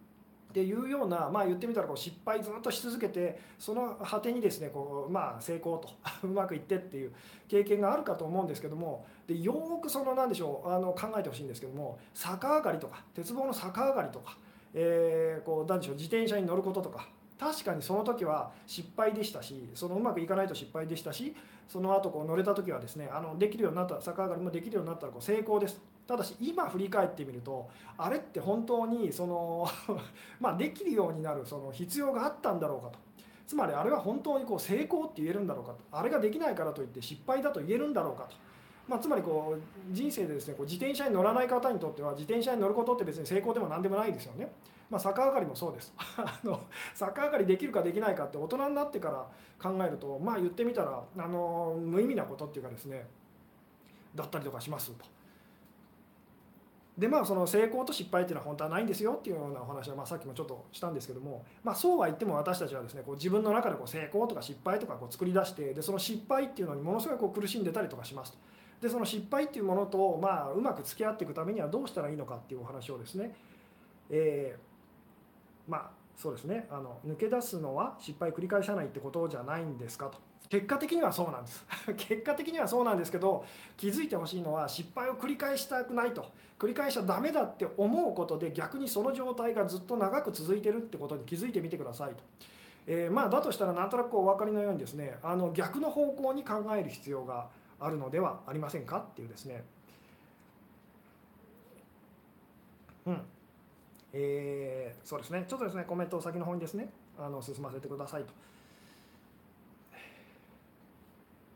っていうような、まあ、言ってみたらこう失敗ずっとし続けてその果てにですねこう、まあ、成功と うまくいってっていう経験があるかと思うんですけどもでよくその何でしょうあの考えてほしいんですけども逆上がりとか鉄棒の逆上がりとか、えー、こう何でしょう自転車に乗ることとか確かにその時は失敗でしたしそのうまくいかないと失敗でしたしその後こう乗れた時はですねあのできるようになった逆上がりもできるようになったらこう成功です。ただし今振り返ってみるとあれって本当にその まできるようになるその必要があったんだろうかとつまりあれは本当にこう成功って言えるんだろうかとあれができないからといって失敗だと言えるんだろうかと。まあ、つまりこう人生でですねこう自転車に乗らない方にとっては自転車に乗ることって別に成功でも何でもないですよね。まあ、逆上がりもそうです あの逆上がりできるかできないかって大人になってから考えるとまあ言ってみたらあの無意味なことっていうかですねだったりとかしますと。でまあその成功と失敗っていうのは本当はないんですよっていうようなお話はまあさっきもちょっとしたんですけども、まあ、そうは言っても私たちはですねこう自分の中でこう成功とか失敗とかこう作り出してでその失敗っていうのにものすごいこう苦しんでたりとかしますと。でその失敗っていうものと、まあ、うまく付き合っていくためにはどうしたらいいのかっていうお話をですね、えー、まあそうですねあの抜け出すのは失敗繰り返さないってことじゃないんですかと結果的にはそうなんです。結果的にはそうなんですけど気づいてほしいのは失敗を繰り返したくないと。繰り返しちゃダメだって思うことで逆にその状態がずっと長く続いてるってことに気づいてみてくださいと。えー、まあだとしたらなんとなくお分かりのようにですねあの逆の方向に考える必要があるのではありませんかっていうですね。うん。えー、そうですね。ちょっとですねコメントを先の方にですねあの進ませてくださいと。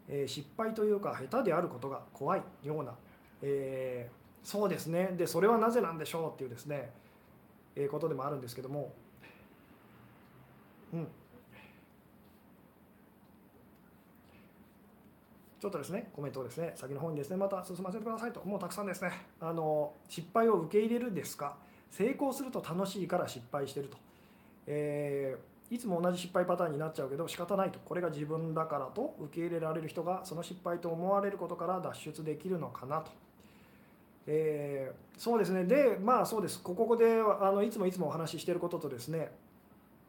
えー、失敗というか下手であることが怖いような、えー、そうですね。でそれはなぜなんでしょうっていうですね、えー、ことでもあるんですけども、うん、ちょっとですねコメントをですね先の方にですねまた進ませてくださいと。もうたくさんですね。あの失敗を受け入れるんですか成功すると楽しいから失敗してると。えーいつも同じ失敗パターンになっちゃうけど仕方ないと。これが自分だからと受け入れられる人がその失敗と思われることから脱出できるのかなと。えー、そうですね。でまあそうです。ここであのいつもいつもお話ししてることとですね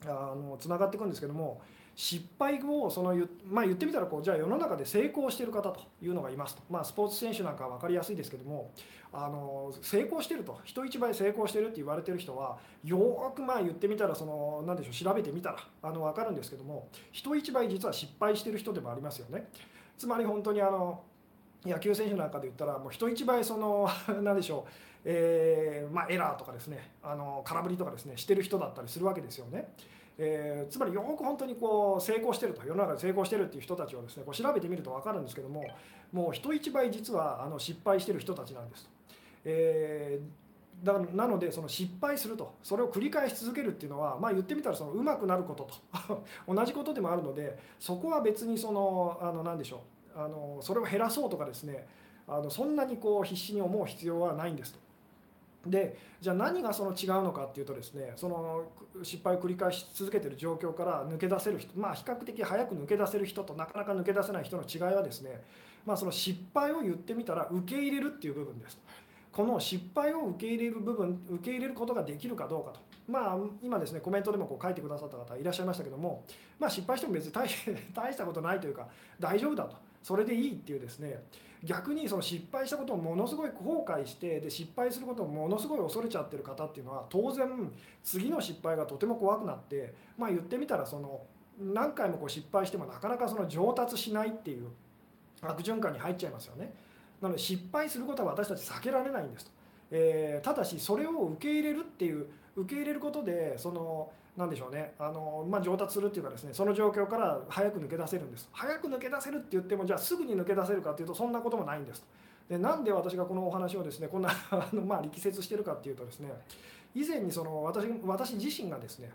あのつながっていくんですけども失敗をその、まあ、言ってみたらこうじゃあ世の中で成功している方というのがいますと、まあ、スポーツ選手なんかは分かりやすいですけどもあの成功してると人一倍成功してるって言われてる人はよくまあ言ってみたらその何でしょう調べてみたらあの分かるんですけども人一倍実は失敗してる人でもありますよね。つまり本当にあの野球選手なんかで言ったらもう人一倍その 何でしょう、えーまあ、エラーとかですねあの空振りとかですねしてる人だったりするわけですよね。えー、つまりよく本当にこう成功してると世の中で成功してるっていう人たちをですねこう調べてみると分かるんですけどももう人一倍実はあの失敗してる人たちなんですと。えーだなのでその失敗するとそれを繰り返し続けるっていうのはまあ言ってみたらその上手くなることと 同じことでもあるのでそこは別にそのあの何でしょうあのそれを減らそうとかですねあのそんなにこう必死に思う必要はないんですと。でじゃあ何がその違うのかっていうとですねその失敗を繰り返し続けてる状況から抜け出せる人まあ比較的早く抜け出せる人となかなか抜け出せない人の違いはですねまあその失敗を言ってみたら受け入れるっていう部分です。この失敗を受け入れる部分受け入れることができるかどうかとまあ今ですねコメントでもこう書いてくださった方いらっしゃいましたけどもまあ失敗しても別に大大したことないというか大丈夫だとそれでいいっていうですね逆にその失敗したことをものすごい後悔してで失敗することをものすごい恐れちゃってる方っていうのは当然次の失敗がとても怖くなってまあ言ってみたらその何回もこう失敗してもなかなかその上達しないっていう悪循環に入っちゃいますよね。なので失敗することは私たち避けられないんですと、えー、ただしそれを受け入れるっていう受け入れることでその何でしょうね。あの、まあ、上達するっていうかですねその状況から早く抜け出せるんです。早く抜け出せるって言ってもじゃあすぐに抜け出せるかっていうとそんなこともないんです。でなんで私がこのお話をですねこんな あの、まあ、力説してるかっていうとですね以前にその私私自身がですね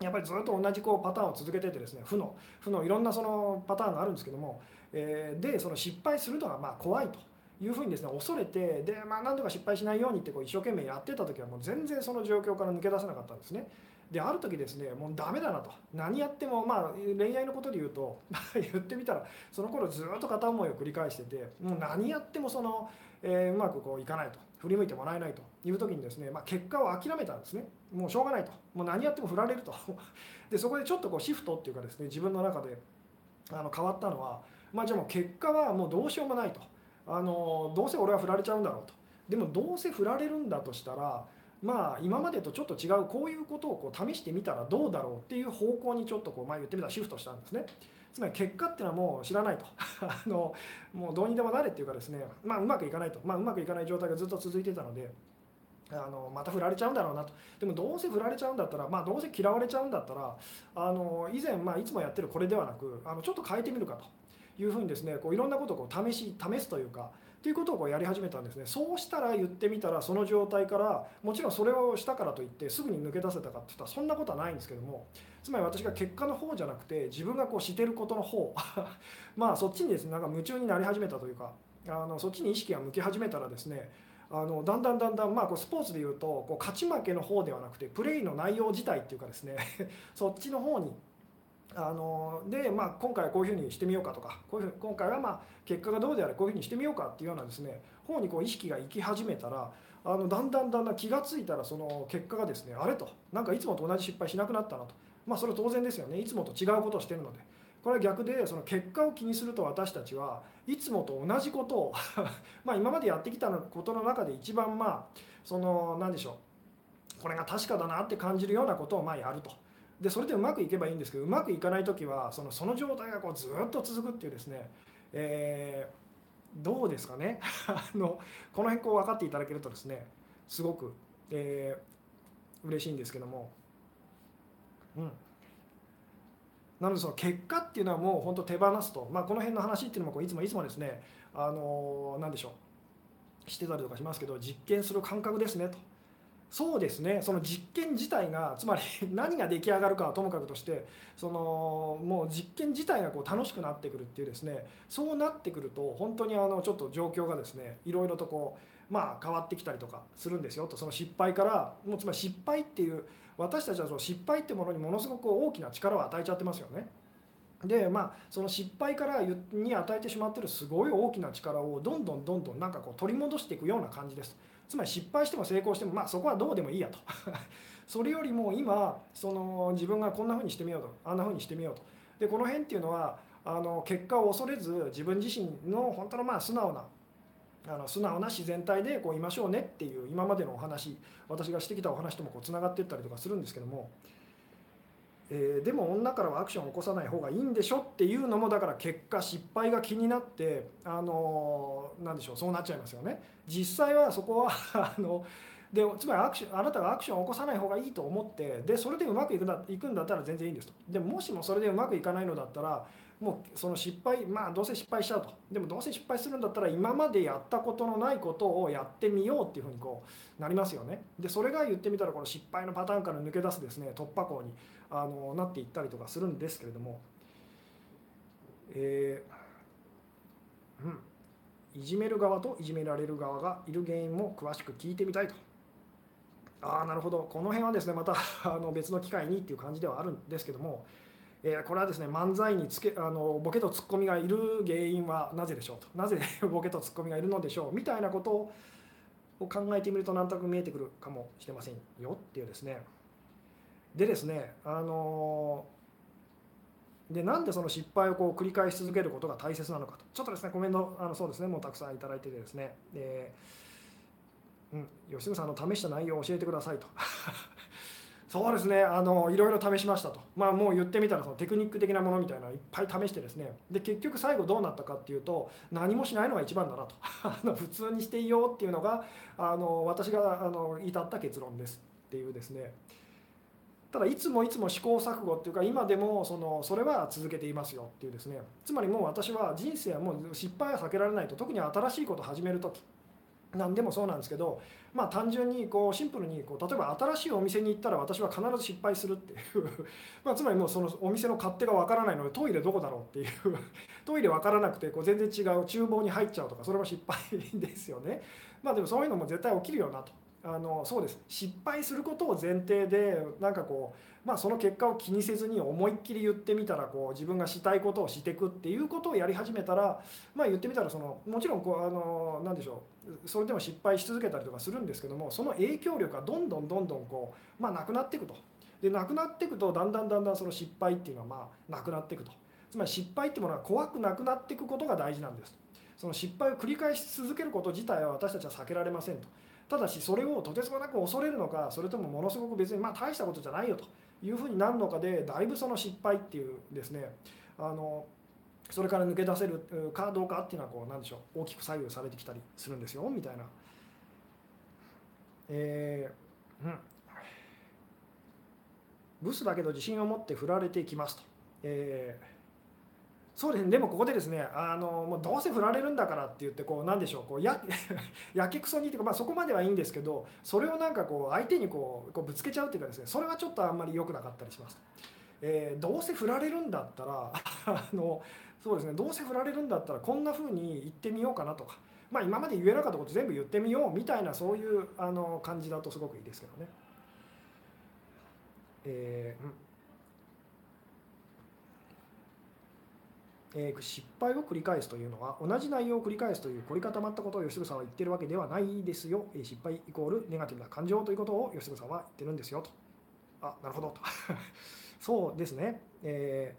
やっぱりずっと同じこうパターンを続けててですね負の負のいろんなそのパターンがあるんですけどもえー、でその失敗するのがまあ怖いと。いうふうにですね恐れてで、まあ、何とか失敗しないようにってこう一生懸命やってた時はもう全然その状況から抜け出せなかったんですね。である時ですねもうダメだなと。何やってもまあ恋愛のことで言うと 言ってみたらその頃ずっと片思いを繰り返しててもう何やってもその、えー、うまくこういかないと。振り向いてもらえないと。いう時にですね、まあ、結果を諦めたんですね。もうしょうがないと。もう何やっても振られると。でそこでちょっとこうシフトっていうかですね自分の中であの変わったのはまあ、じゃあもう結果はもうどうしようもないと。あのどうせ俺は振られちゃうんだろうと。でもどうせ振られるんだとしたらまあ今までとちょっと違うこういうことをこう試してみたらどうだろうっていう方向にちょっとこう、まあ、言ってみたらシフトしたんですね。つまり結果っていうのはもう知らないと あのもうどうにでもなれっていうかですね、まあ、うまくいかないと、まあ、うまくいかない状態がずっと続いてたのであのまた振られちゃうんだろうなとでもどうせ振られちゃうんだったら、まあ、どうせ嫌われちゃうんだったらあの以前、まあ、いつもやってるこれではなくあのちょっと変えてみるかと。いうふうにですねこういろんなことをこう試し試すというかっていうことをこうやり始めたんですね。そうしたら言ってみたらその状態からもちろんそれをしたからといってすぐに抜け出せたかっていったらそんなことはないんですけどもつまり私が結果の方じゃなくて自分がこうしてることの方 まあそっちにですねなんか夢中になり始めたというかあのそっちに意識が向き始めたらですねあのだんだんだんだん、まあ、こうスポーツでいうとこう勝ち負けの方ではなくてプレーの内容自体っていうかですね そっちの方にあので、まあ、今回はこういうふうにしてみようかとかこういうふう今回はまあ結果がどうであれこういうふうにしてみようかっていうようなですね方にこう意識が行き始めたらあのだんだんだんだん気が付いたらその結果がですねあれとなんかいつもと同じ失敗しなくなったなと。まあそれは当然ですよね。いつもと違うことをしてるので。これは逆でその結果を気にすると私たちはいつもと同じことを ま今までやってきたことの中で一番まあその何でしょう。これが確かだなって感じるようなことをまあやると。でそれでうまくいけばいいんですけどうまくいかない時はそのその状態がこうずっと続くっていうですね、えー、どうですかね。あのこの辺こう分かっていただけるとですねすごく、えー、嬉しいんですけども。うん。なのでその結果っていうのはもう本当手放すと、まあ、この辺の話っていうのもこういつもいつもですねあの何でしょう。してたりとかしますけど実験する感覚ですねと。そうですね。その実験自体がつまり 何が出来上がるかはともかくとしてそのもう実験自体がこう楽しくなってくるっていうですね。そうなってくると本当にあのちょっと状況がですねいろいろとこうまあ変わってきたりとかするんですよ。とその失敗からもうつまり失敗っていう私たちはその失敗ってものにものすごく大きな力を与えちゃってますよね。でまあその失敗からに与えてしまってるすごい大きな力をどんどんどんどんなんかこう取り戻していくような感じです。つまり失敗しても成功してもまあそこはどうでもいいやと それよりも今その自分がこんな風にしてみようとあんな風にしてみようとでこの辺っていうのはあの結果を恐れず自分自身の本当のまあ素直なあの素直な自然体でこういましょうねっていう今までのお話私がしてきたお話ともこうつながっていったりとかするんですけどもえー、でも女からはアクションを起こさない方がいいんでしょっていうのもだから結果失敗が気になってあのー、でしょうそうなっちゃいますよね。実際はそこは あのでつまりアクションあなたがアクションを起こさない方がいいと思ってでそれでうまくいくんだいくんだったら全然いいんですと。でももしもそれでうまくいかないのだったらもうその失敗まあどうせ失敗しちゃうと。でもどうせ失敗するんだったら今までやったことのないことをやってみようっていうふうにこうなりますよね。でそれが言ってみたらこの失敗のパターンから抜け出すですね突破口にあのなっていったりとかするんですけれどもえー、うん。いじめる側といじめられる側がいる原因も詳しく聞いてみたいと。ああなるほど。この辺はですねまた あの別の機会にっていう感じではあるんですけども、えー、これはですね漫才につけあのボケとツッコミがいる原因はなぜでしょうと。なぜ ボケとツッコミがいるのでしょう。みたいなことを考えてみると何となく見えてくるかもしれませんよっていうですね。でですねあのでなんでその失敗をこう繰り返し続けることが大切なのかと。ちょっとですねコメントあのそうですねもうたくさん頂いててですね、えーうん、吉純さんの試した内容を教えてくださいと。そうですねあのいろいろ試しましたと。まあもう言ってみたらそのテクニック的なものみたいなのをいっぱい試してですね。で結局最後どうなったかっていうと何もしないのが一番だなと。あの普通にしていいよっていうのがあの私があの至った結論ですっていうですね。ただいつもいつも試行錯誤っていうか今でもそのそれは続けていますよっていうですねつまりもう私は人生はもう失敗は避けられないと特に新しいことを始める時何でもそうなんですけど、まあ、単純にこうシンプルにこう例えば新しいお店に行ったら私は必ず失敗するっていう まつまりもうそのお店の勝手がわからないのでトイレどこだろうっていう トイレ分からなくてこう全然違う厨房に入っちゃうとかそれも失敗ですよね。まあでもそういうのも絶対起きるよなと。あのそうです。失敗することを前提でなんかこう、まあ、その結果を気にせずに思いっきり言ってみたらこう自分がしたいことをしていくっていうことをやり始めたら、まあ、言ってみたらそのもちろんこうあのなんでしょうそれでも失敗し続けたりとかするんですけどもその影響力がどんどんどんどんこう、まあ、なくなっていくと。でなくなっていくとだんだんだんだんその失敗っていうのはまあなくなっていくと。つまり失敗っていうものは怖くなくなっていくことが大事なんです。その失敗を繰り返し続けること自体は私たちは避けられませんと。ただしそれをとてつもなく恐れるのかそれともものすごく別にまあ大したことじゃないよというふうになるのかでだいぶその失敗っていうですねあのそれから抜け出せるかどうかっていうのはこうなんでしょう大きく左右されてきたりするんですよみたいな。えー、うんブスだけど自信を持って振られていきますと。えーそうですねでもここでですねあのもうどうせ振られるんだからって言ってこうなんでしょうこうや やけくそにっていうか、まあ、そこまではいいんですけどそれをなんかこう相手にこうこうぶつけちゃうっていうかですねそれはちょっとあんまり良くなかったりします。えー、どうせ振られるんだったら あのそうですねどうせ振られるんだったらこんな風に言ってみようかなとか、まあ、今まで言えなかったこと全部言ってみようみたいなそういうあの感じだとすごくいいですけどね。えーうんえー、失敗を繰り返すというのは同じ内容を繰り返すという凝り固まったことを吉純さんは言ってるわけではないですよ、えー、失敗イコールネガティブな感情ということを吉純さんは言ってるんですよと。あなるほどと。そうですね、え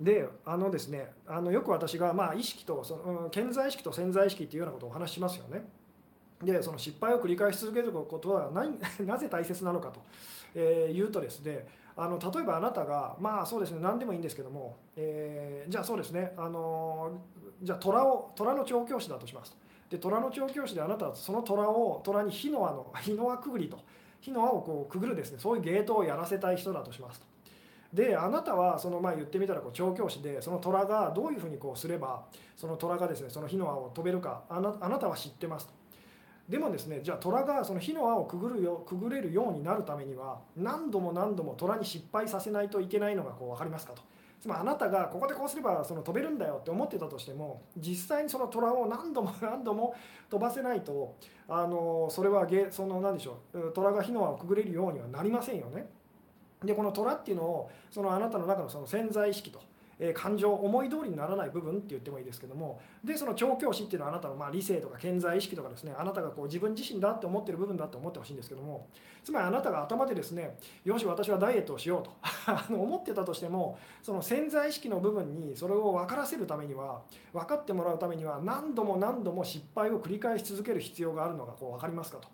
ー、であのですねあのよく私が、まあ、意識とその、うん、潜在意識と潜在意識っていうようなことをお話ししますよね。でその失敗を繰り返し続けることは何 なぜ大切なのかと、えー、言うとですねあの例えばあなたがまあそうですね何でもいいんですけども、えー、じゃあそうですねあのじゃあ虎を虎の調教師だとしますで虎の調教師であなたはその虎を虎に火の輪の火の輪くぐりと火の輪をこうくぐるですねそういうゲートをやらせたい人だとしますと。であなたはそのまあ言ってみたらこう調教師でその虎がどういうふうにこうすればその虎がですねその火の輪を飛べるかあなあなたは知ってますと。でもですねじゃあ虎がその火の輪をくぐるよくぐれるようになるためには何度も何度も虎に失敗させないといけないのがこう分かりますかとつまりあなたがここでこうすればその飛べるんだよって思ってたとしても実際にその虎を何度も何度も飛ばせないとあのそれはその何でしょう虎が火の輪をくぐれるようにはなりませんよね。でこの虎っていうのをそのあなたの中のその潜在意識とえ感情思い通りにならない部分って言ってもいいですけどもでその調教師っていうのはあなたのま理性とか健在意識とかですねあなたがこう自分自身だって思ってる部分だって思ってほしいんですけどもつまりあなたが頭でですねよし私はダイエットをしようと 思ってたとしてもその潜在意識の部分にそれを分からせるためには分かってもらうためには何度も何度も失敗を繰り返し続ける必要があるのがこう分かりますかと。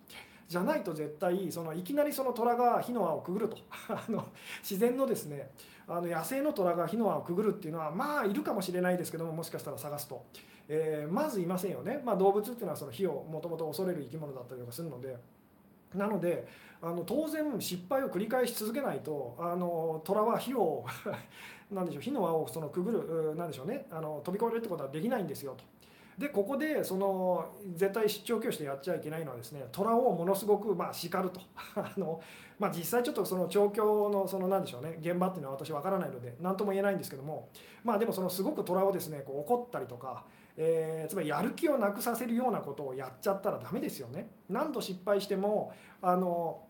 じゃないと絶対そのいきなりその虎が火の輪をくぐると。あの自然のですねあの野生の虎が火の輪をくぐるっていうのはまあいるかもしれないですけどももしかしたら探すと、えー、まずいませんよね、まあ、動物っていうのはその火をもともと恐れる生き物だったりとかするので。なのであの当然失敗を繰り返し続けないとあの虎は火を なんでしょう火の輪をそのくぐるなんでしょうね。あの飛び越えるってことはできないんですよと。でここでその絶対出張教師でやっちゃいけないのはですね虎をものすごくまあ叱ると あの、まあ、実際ちょっとその調教のその何でしょうね現場っていうのは私わからないので何とも言えないんですけどもまあでもそのすごく虎をですねこう怒ったりとか、えー、つまりやる気をなくさせるようなことをやっちゃったらダメですよね。何度失敗してもあの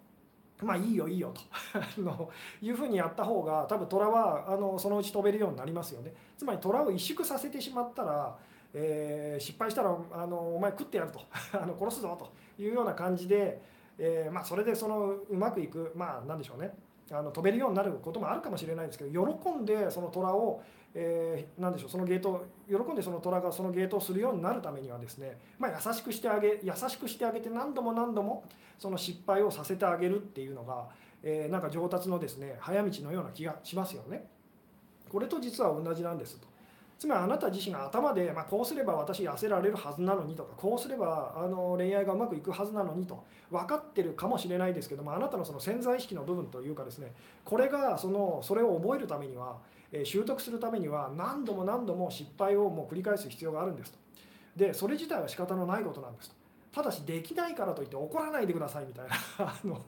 まあいいよいいよと のいうふうにやった方が多分虎はあのそのうち飛べるようになりますよね。つまり虎を萎縮させてしまったらえー、失敗したらあのお前食ってやると あの殺すぞというような感じで、えーまあ、それでそのうまくいくまあ何でしょうねあの飛べるようになることもあるかもしれないですけど喜んでその虎を、えー、何でしょうそのゲート喜んでその虎がそのゲートをするようになるためにはですね、まあ、優しくしてあげ優しくしてあげて何度も何度もその失敗をさせてあげるっていうのが、えー、なんか上達のですね早道のような気がしますよね。これと実は同じなんですと。つまりあなた自身が頭で、まあ、こうすれば私痩せられるはずなのにとかこうすればあの恋愛がうまくいくはずなのにと分かってるかもしれないですけどもあなたのその潜在意識の部分というかですねこれがそのそれを覚えるためには、え習得するためには何度も何度も失敗をもう繰り返す必要があるんですと。でそれ自体は仕方のないことなんですと。ただしできないからといって怒らないでくださいみたいな あの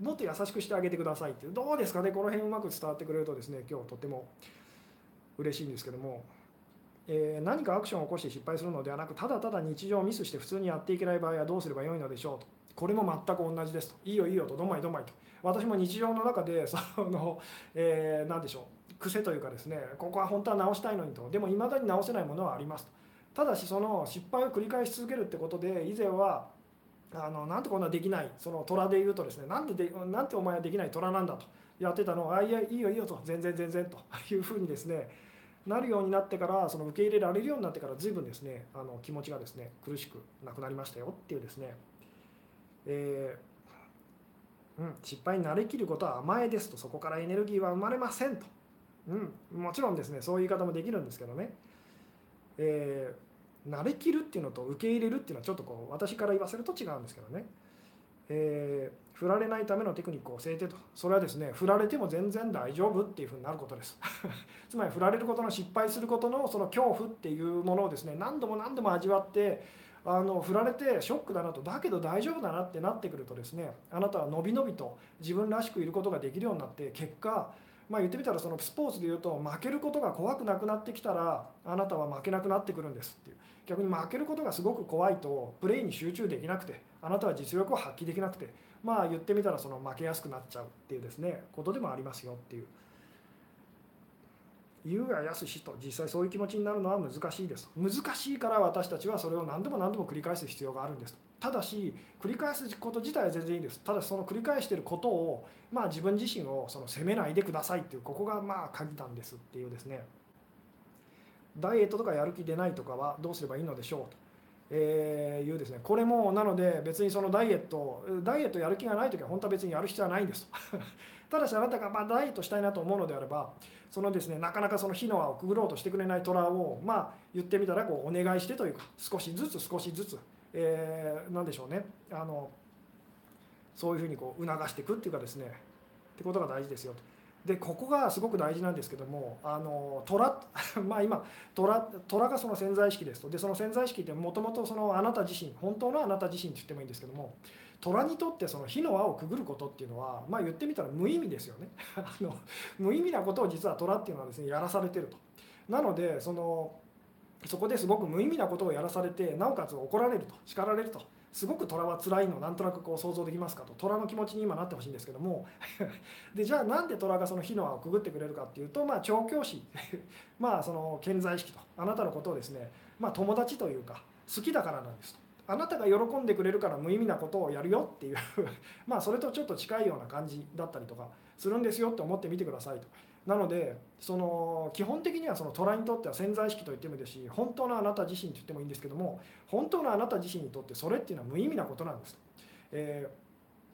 もっと優しくしてあげてくださいってどうですかねこの辺うまく伝わってくれるとですね今日とっても嬉しいんですけども。えー、何かアクションを起こして失敗するのではなくただただ日常をミスして普通にやっていけない場合はどうすればよいのでしょうと。これも全く同じです。といいよいいよとどまいどまいと。私も日常の中でその、えー、何でしょう。癖というかですねここは本当は直したいのにと。でも未だに直せないものはありますと。ただしその失敗を繰り返し続けるってことで以前はあのなんてこんなできないその虎で言うとですねなんででなんてお前はできない虎なんだとやってたのをあいやいいよいいよと。全然全然というふうにですねなるようになってからその受け入れられるようになってから随分ですねあの気持ちがですね苦しくなくなりましたよっていうですね、えー、うん、失敗に慣れきることは甘えですとそこからエネルギーは生まれませんと、うん、もちろんですねそういう言い方もできるんですけどね、えー、慣れきるっていうのと受け入れるっていうのはちょっとこう私から言わせると違うんですけどね、えー振られないためのテクニックを教えてと。それはですね振られても全然大丈夫っていうふうになることです。つまり振られることの失敗することのその恐怖っていうものをですね何度も何度も味わってあの振られてショックだなとだけど大丈夫だなってなってくるとですねあなたはのびのびと自分らしくいることができるようになって結果まあ言ってみたらそのスポーツでいうと負けることが怖くなくなってきたらあなたは負けなくなってくるんですっていう。逆に負けることがすごく怖いとプレーに集中できなくてあなたは実力を発揮できなくてまあ言ってみたらその負けやすくなっちゃうっていうですねことでもありますよっていう。言うがやすしと実際そういう気持ちになるのは難しいです。難しいから私たちはそれを何度も何度も繰り返す必要があるんです。ただし繰り返すこと自体は全然いいです。ただその繰り返してることをまあ自分自身をその責めないでくださいっていうここがまあ鍵なんですっていうですね。ダイエットとかやる気出ないとかはどうすればいいのでしょうと。えー、いうですねこれもなので別にそのダイエットダイエットやる気がない時は本当は別にやる必要はないんですと ただしあなたがまダイエットしたいなと思うのであればそのですねなかなかその火の輪をくぐろうとしてくれない虎をまあ言ってみたらこうお願いしてというか少しずつ少しずつ、えー、何でしょうねあのそういうふうにこう促していくっていうかですねってことが大事ですよと。でここがすごく大事なんですけどもあの虎 まあ今虎虎がその潜在意識ですと。でその潜在意識ってもともとそのあなた自身本当のあなた自身って言ってもいいんですけども虎にとってその火の輪をくぐることっていうのはまあ言ってみたら無意味ですよね。あの無意味なことを実は虎っていうのはですねやらされてると。なのでそのそこですごく無意味なことをやらされてなおかつ怒られると叱られると。すごく虎は辛いのなんとなくこう想像できますかと。虎の気持ちに今なってほしいんですけども。でじゃあなんで虎がその火の輪をくぐってくれるかっていうとまあ調教師。まあその健在意識と。あなたのことをですねまあ友達というか好きだからなんですと。あなたが喜んでくれるから無意味なことをやるよっていう。まあそれとちょっと近いような感じだったりとかするんですよって思ってみてくださいと。なのでその基本的にはその虎にとっては潜在意識と言ってもいいですし本当のあなた自身と言ってもいいんですけども本当のあなた自身にとってそれっていうのは無意味なことなんです。え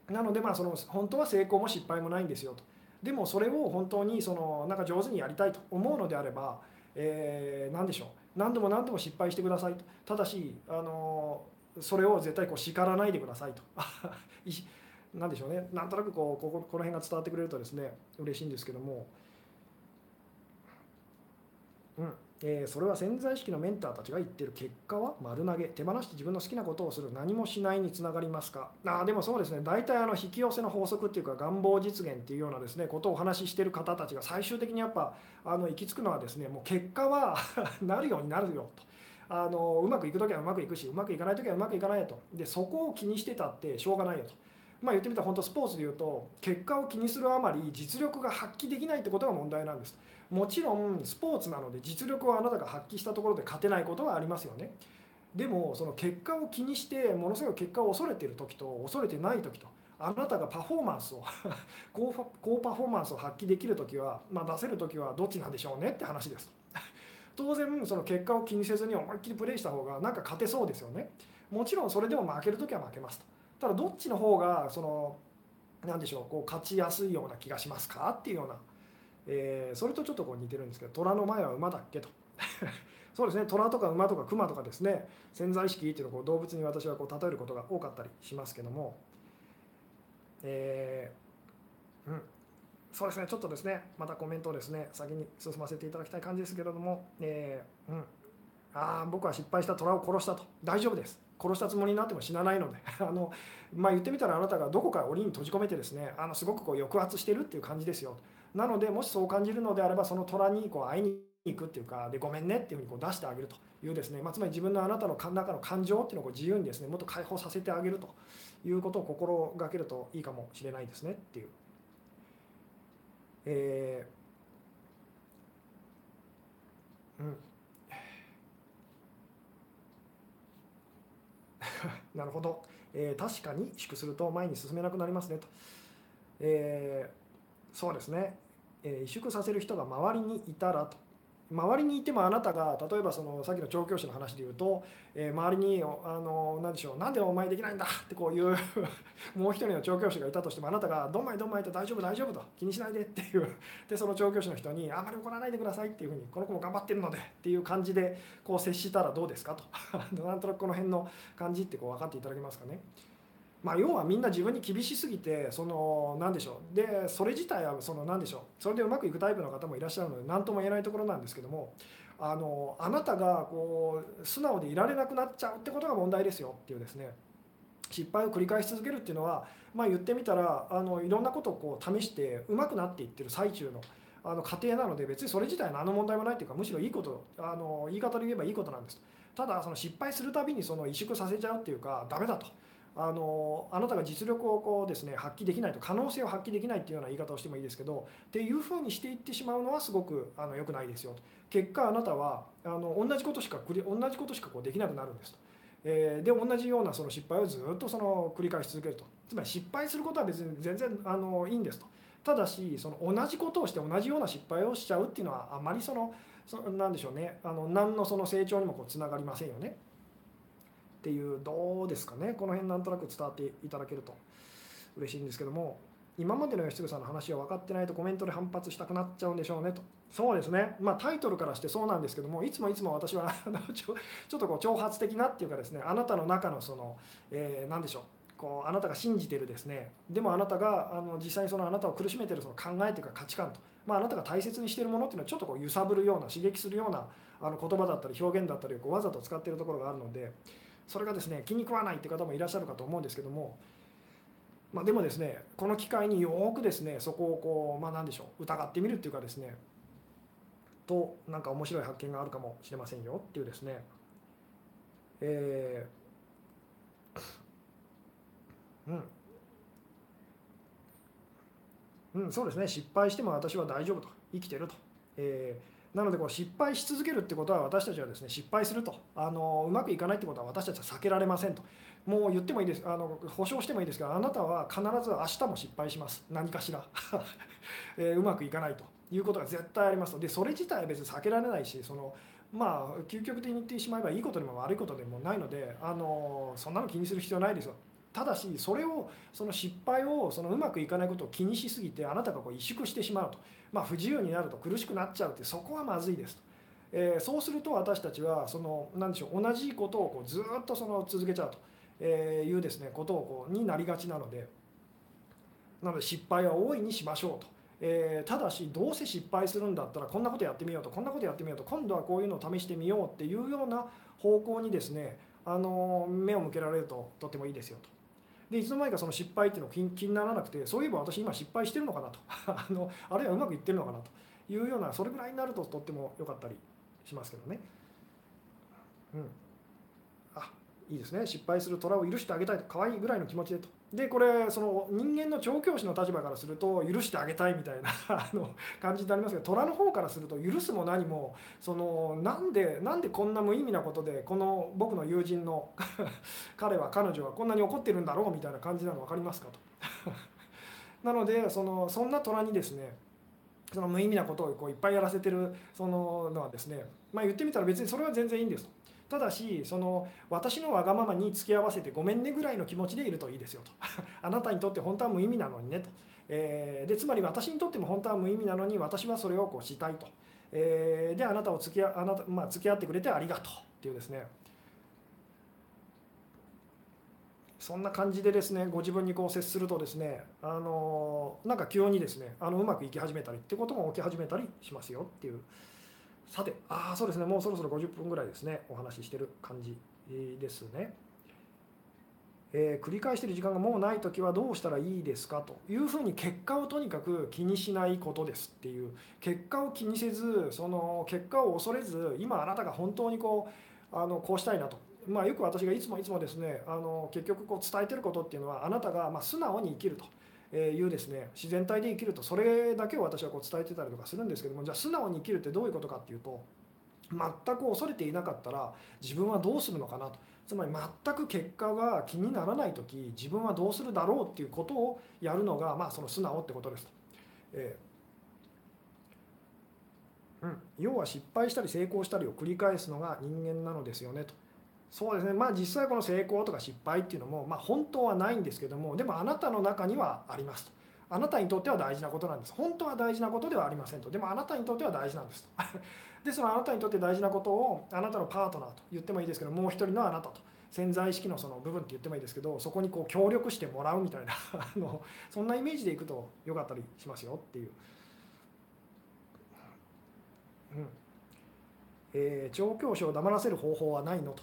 ー、なのでまあその本当は成功も失敗もないんですよと。でもそれを本当にそのなんか上手にやりたいと思うのであれば、えー、何でしょう。何度も何度も失敗してくださいと。ただしあのそれを絶対こう叱らないでくださいと。なんでしょうね。なんとなくこうこここの辺が伝わってくれるとですね嬉しいんですけども、うん。えー、それは潜在意識のメンターたちが言ってる結果は丸投げ手放して自分の好きなことをする何もしないにつながりますか？あでもそうですね。大体あの引き寄せの法則っていうか願望実現っていうようなですねことをお話ししてる方たちが最終的にやっぱあの行き着くのはですねもう結果は なるようになるよと。あのうまくいく時はうまくいくしうまくいかない時はうまくいかないよと。でそこを気にしてたってしょうがないよと。まあ、言ってみたら本当スポーツでいうと結果を気にするあまり実力が発揮できないってことが問題なんです。もちろんスポーツなので実力をあなたが発揮したところで勝てないことはありますよね。でもその結果を気にしてものすごい結果を恐れてる時と恐れてない時とあなたがパフォーマンスを 高高パフォーマンスを発揮できる時は、まあ、出せる時はどっちなんでしょうねって話です。当然その結果を気にせずに思いっきりプレーした方がなんか勝てそうですよね。もちろんそれでも負ける時は負けますと。ただどっちの方がその何でしょうこう勝ちやすいような気がしますかっていうような、えー、それとちょっとこう似てるんですけど虎の前は馬だっけと。そうですね。虎とか馬とか熊とかですね。潜在意識っていうのをこう動物に私はこう例えることが多かったりしますけども。えー、うん。そうですね。ちょっとですね。またコメントをですね先に進ませていただきたい感じですけれども、えー、うん。ああ僕は失敗した虎を殺したと。大丈夫です。殺したつもりになっても死なないので。あの、まあ、言ってみたらあなたがどこか檻に閉じ込めてですねあのすごくこう抑圧してるっていう感じですよ。なのでもしそう感じるのであればその虎にこう会いに行くっていうかでごめんねっていうふうにこう出してあげるというですね、まあ、つまり自分のあなたの中の感情っていうのをこう自由にですねもっと解放させてあげるということを心がけるといいかもしれないですねっていう。えー、うん。なるほど、えー、確かに萎縮すると前に進めなくなりますねと、えー、そうですね、え、萎縮させる人が周りにいたらと。周りにいてもあなたが例えばそのさっきの調教師の話で言うと、えー、周りにあの何でしょうなんでお前できないんだってこういう もう一人の調教師がいたとしてもあなたがどんまいどんまいと大丈夫大丈夫と気にしないでっていう。でその調教師の人にあまり怒らないでくださいっていうふうにこの子も頑張ってるのでっていう感じでこう接したらどうですかと。なんとなくこの辺の感じってこう分かっていただけますかね。まあ、要はみんな自分に厳しすぎてその何でしょう。でそれ自体はその何でしょう。それでうまくいくタイプの方もいらっしゃるので何とも言えないところなんですけどもあのあなたがこう素直でいられなくなっちゃうってことが問題ですよ。っていうですね。失敗を繰り返し続けるっていうのは、まあ、言ってみたらあのいろんなことをこう試してうまくなっていってる最中のあの過程なので別にそれ自体何の問題もないというかむしろいいことあの言い方で言えばいいことなんです。ただその失敗するたびにその萎縮させちゃうっていうかダメだと。あのあなたが実力をこうですね発揮できないと可能性を発揮できないっていうような言い方をしてもいいですけどっていうふうにしていってしまうのはすごくあの良くないですよと結果あなたはあの同じことしか同じことしかこうできなくなるんですと。えー、で同じようなその失敗をずっとその繰り返し続けるとつまり失敗することは別に全然あのいいんですとただしその同じことをして同じような失敗をしちゃうっていうのはあまりそのそなんでしょうねあの何のその成長にもこうつながりませんよね。っていうどうですかね。この辺なんとなく伝わっていただけると。嬉しいんですけども今までの吉嗣さんの話は分かってないとコメントで反発したくなっちゃうんでしょうねと。そうですね。まあタイトルからしてそうなんですけどもいつもいつも私は ちょっとこう挑発的なっていうかですねあなたの中のその、えー、何でしょう。こうあなたが信じてるですね。でもあなたがあの実際にそのあなたを苦しめてるその考えというか価値観と、まあ、あなたが大切にしてるものっていうのはちょっとこう揺さぶるような刺激するようなあの言葉だったり表現だったりをこうわざと使ってるところがあるのでそれがですね気に食わないって方もいらっしゃるかと思うんですけども、まあ、でもですねこの機会によくですねそこをこうまあ何でしょう疑ってみるっていうかですねとなんか面白い発見があるかもしれませんよっていうですねえー、うん。うん、そうですね。失敗しても私は大丈夫と。生きてると、えーなのでこう失敗し続けるってことは私たちはですね失敗すると。あのうまくいかないってことは私たちは避けられませんと。もう言ってもいいです。あの保証してもいいですがあなたは必ず明日も失敗します。何かしら、えー、うまくいかないと。いうことが絶対ありますのでそれ自体は別に避けられないしそのまあ究極的に言ってしまえばいいことでも悪いことでもないのであのそんなの気にする必要ないですよ。ただしそれをその失敗をそのうまくいかないことを気にしすぎてあなたがこう萎縮してしまうと、まあ、不自由になると苦しくなっちゃうってそこはまずいですと。えー、そうすると私たちはその何でしょう同じことをこうずっとその続けちゃうと、えいうですねことをこうになりがちなのでなので失敗は大いにしましょうと。えー、ただしどうせ失敗するんだったらこんなことやってみようとこんなことやってみようと今度はこういうのを試してみようっていうような方向にですねあの目を向けられるととってもいいですよと。でいつの間にかその失敗っていうの気気にならなくてそういえば私今失敗してるのかなと。あのあるいはうまくいってるのかなと。いうようなそれぐらいになるととっても良かったりしますけどね。うん。あいいですね。失敗する虎を許してあげたいと可愛いぐらいの気持ちでと。でこれその人間の調教師の立場からすると許してあげたいみたいな あの感じになりますけど虎の方からすると許すも何もそのなんでなんでこんな無意味なことでこの僕の友人の 彼は彼女はこんなに怒ってるんだろうみたいな感じなの分かりますかと。なのでそのそんな虎にですねその無意味なことをこういっぱいやらせてるそののはですねまあ言ってみたら別にそれは全然いいんです。ただしその私のわがままに付き合わせてごめんねぐらいの気持ちでいるといいですよと。あなたにとって本当は無意味なのにねと、えー、でつまり私にとっても本当は無意味なのに私はそれをこうしたいと、えー、であなたを付きあなた、まあ、付き合ってくれてありがとうっていうですね。そんな感じでですねご自分にこう接するとですねあのなんか急にですねあのうまくいき始めたりってことも起き始めたりしますよっていう。さてああそうですね。もうそろそろ50分ぐらいですね。お話ししてる感じですね。えー、繰り返してる時間がもうない時はどうしたらいいですか？というふうに結果をとにかく気にしないことですっていう。結果を気にせずその結果を恐れず今あなたが本当にこうあのこうしたいなと、まあ、よく私がいつもいつもですねあの結局こう伝えてることっていうのはあなたがま素直に生きると。いうですね自然体で生きるとそれだけを私はこう伝えてたりとかするんですけどもじゃあ素直に生きるってどういうことかっていうと全く恐れていなかったら自分はどうするのかなとつまり全く結果が気にならない時自分はどうするだろうっていうことをやるのがまあその素直ってことですと。えーうん、要は失敗したり成功したりを繰り返すのが人間なのですよねと。そうですね。まあ実際この成功とか失敗っていうのも、まあ、本当はないんですけどもでもあなたの中にはありますと。あなたにとっては大事なことなんです。本当は大事なことではありませんと。でもあなたにとっては大事なんです。と でそのあなたにとって大事なことをあなたのパートナーと言ってもいいですけどもう一人のあなたと。潜在意識のその部分って言ってもいいですけどそこにこう協力してもらうみたいな あのそんなイメージでいくとよかったりしますよっていう。うん。えー、調教師を黙らせる方法はないのと。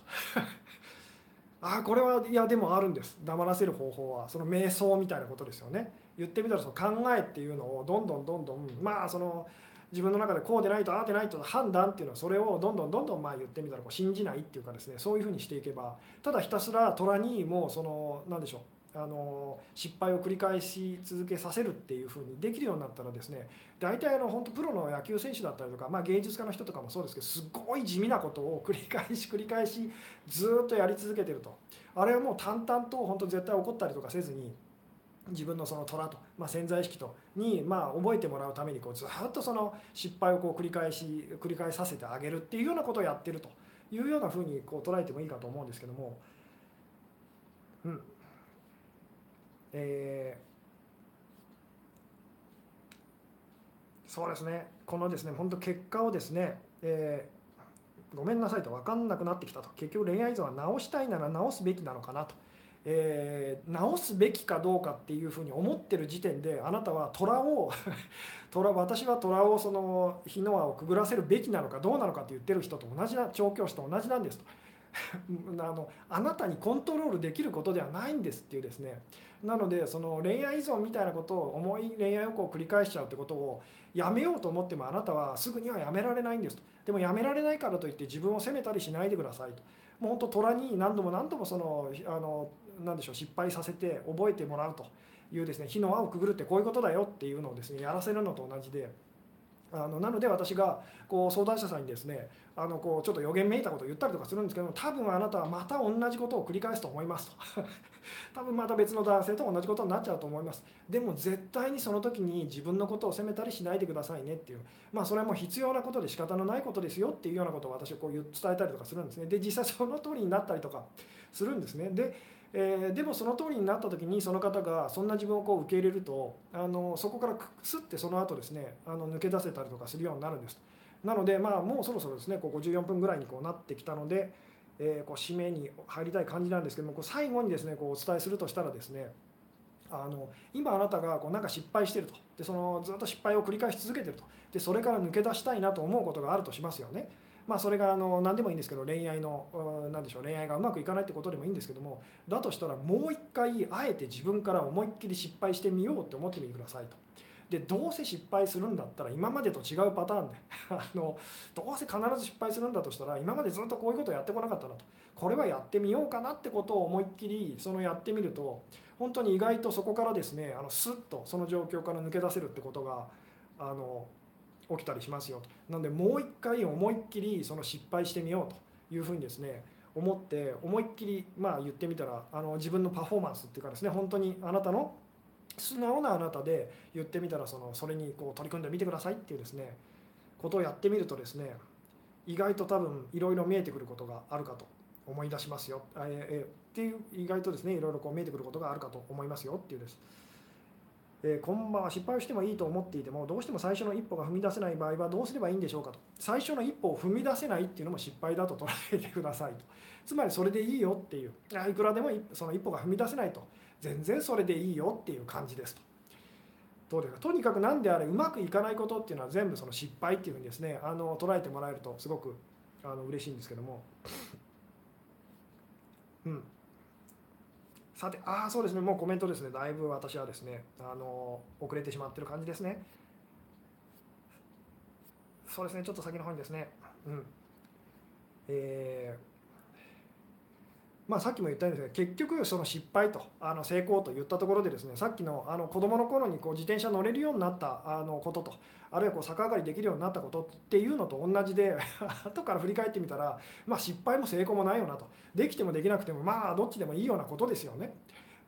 ああこれはいやでもあるんです。黙らせる方法はその瞑想みたいなことですよね。言ってみたらその考えっていうのをどんどんどんどんまあその自分の中でこうでないとああでないと判断っていうのはそれをどんどんどんどんまあ言ってみたらこう信じないっていうかですね。そういうふうにしていけばただひたすら虎にもうその何でしょう。あの失敗を繰り返し続けさせるっていうふうにできるようになったらですね大体あの本当プロの野球選手だったりとか、まあ、芸術家の人とかもそうですけどすごい地味なことを繰り返し繰り返しずっとやり続けてるとあれはもう淡々と本当絶対怒ったりとかせずに自分のその虎と、まあ、潜在意識とに、まあ、覚えてもらうためにこうずっとその失敗をこう繰り返し繰り返させてあげるっていうようなことをやってるというようなふうにこう捉えてもいいかと思うんですけども。うんえー、そうですね。このですね本当結果をですね、えー、ごめんなさいと分かんなくなってきたと。結局恋愛依存は直したいなら直すべきなのかなと、えー、直すべきかどうかっていうふうに思ってる時点であなたは虎を 虎私は虎をその火の輪をくぐらせるべきなのかどうなのかって言ってる人と同じな調教師と同じなんですと。あのあなたにコントロールできることではないんですっていうですね。なのでその恋愛依存みたいなことを重い恋愛をこう繰り返しちゃうってことをやめようと思ってもあなたはすぐにはやめられないんですと。でもやめられないからといって自分を責めたりしないでくださいと。もう本当虎に何度も何度もそのあの何でしょう失敗させて覚えてもらうというですね火の輪をくぐるってこういうことだよっていうのをですねやらせるのと同じで。あのなので私がこう相談者さんにですねあのこうちょっと予言めいたことを言ったりとかするんですけど多分あなたはまた同じことを繰り返すと思いますと。多分また別の男性と同じことになっちゃうと思います。でも絶対にその時に自分のことを責めたりしないでくださいねっていう。まあそれはもう必要なことで仕方のないことですよっていうようなことを私はこう伝えたりとかするんですね。で実際その通りになったりとかするんですね。でえー、でもその通りになった時にその方がそんな自分をこう受け入れるとあのそこからすってその後ですねあの抜け出せたりとかするようになるんです。なのでまあもうそろそろですねこう54分ぐらいにこうなってきたので、えーこう締めに入りたい感じなんですけどもこう最後にですねこうお伝えするとしたらですねあの今あなたがこうなんか失敗してると。でそのずっと失敗を繰り返し続けてると。でそれから抜け出したいなと思うことがあるとしますよね。まあ、それがあの何でもいいんですけど恋愛の何でしょう恋愛がうまくいかないってことでもいいんですけどもだとしたらもう一回あえて自分から思いっきり失敗してみようって思ってみてくださいと。でどうせ失敗するんだったら今までと違うパターンで あのどうせ必ず失敗するんだとしたら今までずっとこういうことやってこなかったなとこれはやってみようかなってことを思いっきりそのやってみると本当に意外とそこからですねあのスッとその状況から抜け出せるってことがあの起きたりしますよとなのでもう一回思いっきりその失敗してみようというふうにですね思って思いっきりまあ言ってみたらあの自分のパフォーマンスっていうかですね本当にあなたの素直なあなたで言ってみたらそのそれにこう取り組んでみてくださいっていうですねことをやってみるとですね意外と多分いろいろ見えてくることがあるかと思い出しますよあええっていう意外とですねいろいろこう見えてくることがあるかと思いますよっていうです。えー、こんばんは失敗をしてもいいと思っていてもどうしても最初の一歩が踏み出せない場合はどうすればいいんでしょうかと。最初の一歩を踏み出せないっていうのも失敗だと捉えてくださいと。つまりそれでいいよっていう。いくらでもその一歩が踏み出せないと。全然それでいいよっていう感じですと。どうですか？とにかく何であれうまくいかないことっていうのは全部その失敗っていうふうにですね。あの捉えてもらえるとすごくあの嬉しいんですけども。うん。さて、ああ、そうですね、もうコメントですね、だいぶ私はですね、あの遅れてしまってる感じですね。そうですね、ちょっと先の方にですね、うん。えーまあ、さっきも言ったんですが結局その失敗とあの成功と言ったところでですねさっきのあの子供の頃にこう自転車乗れるようになったあのこととあるいはこう逆上がりできるようになったことっていうのと同じで 後から振り返ってみたら、まあ、失敗も成功もないよなと。できてもできなくてもまあどっちでもいいようなことですよね。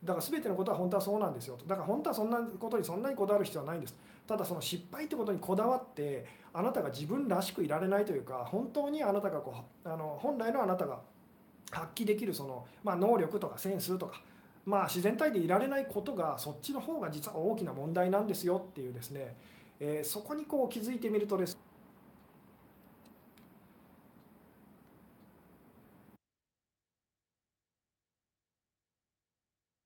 だから全てのことは本当はそうなんですよと。だから本当はそんなことにそんなにこだわる必要はないんです。ただその失敗ってことにこだわってあなたが自分らしくいられないというか本当にあなたがこうあの本来のあなたが発揮できるその、まあ、能力とかセンスとか、まあ、自然体でいられないことがそっちの方が実は大きな問題なんですよっていうですね、えー、そこにこう気づいてみるとです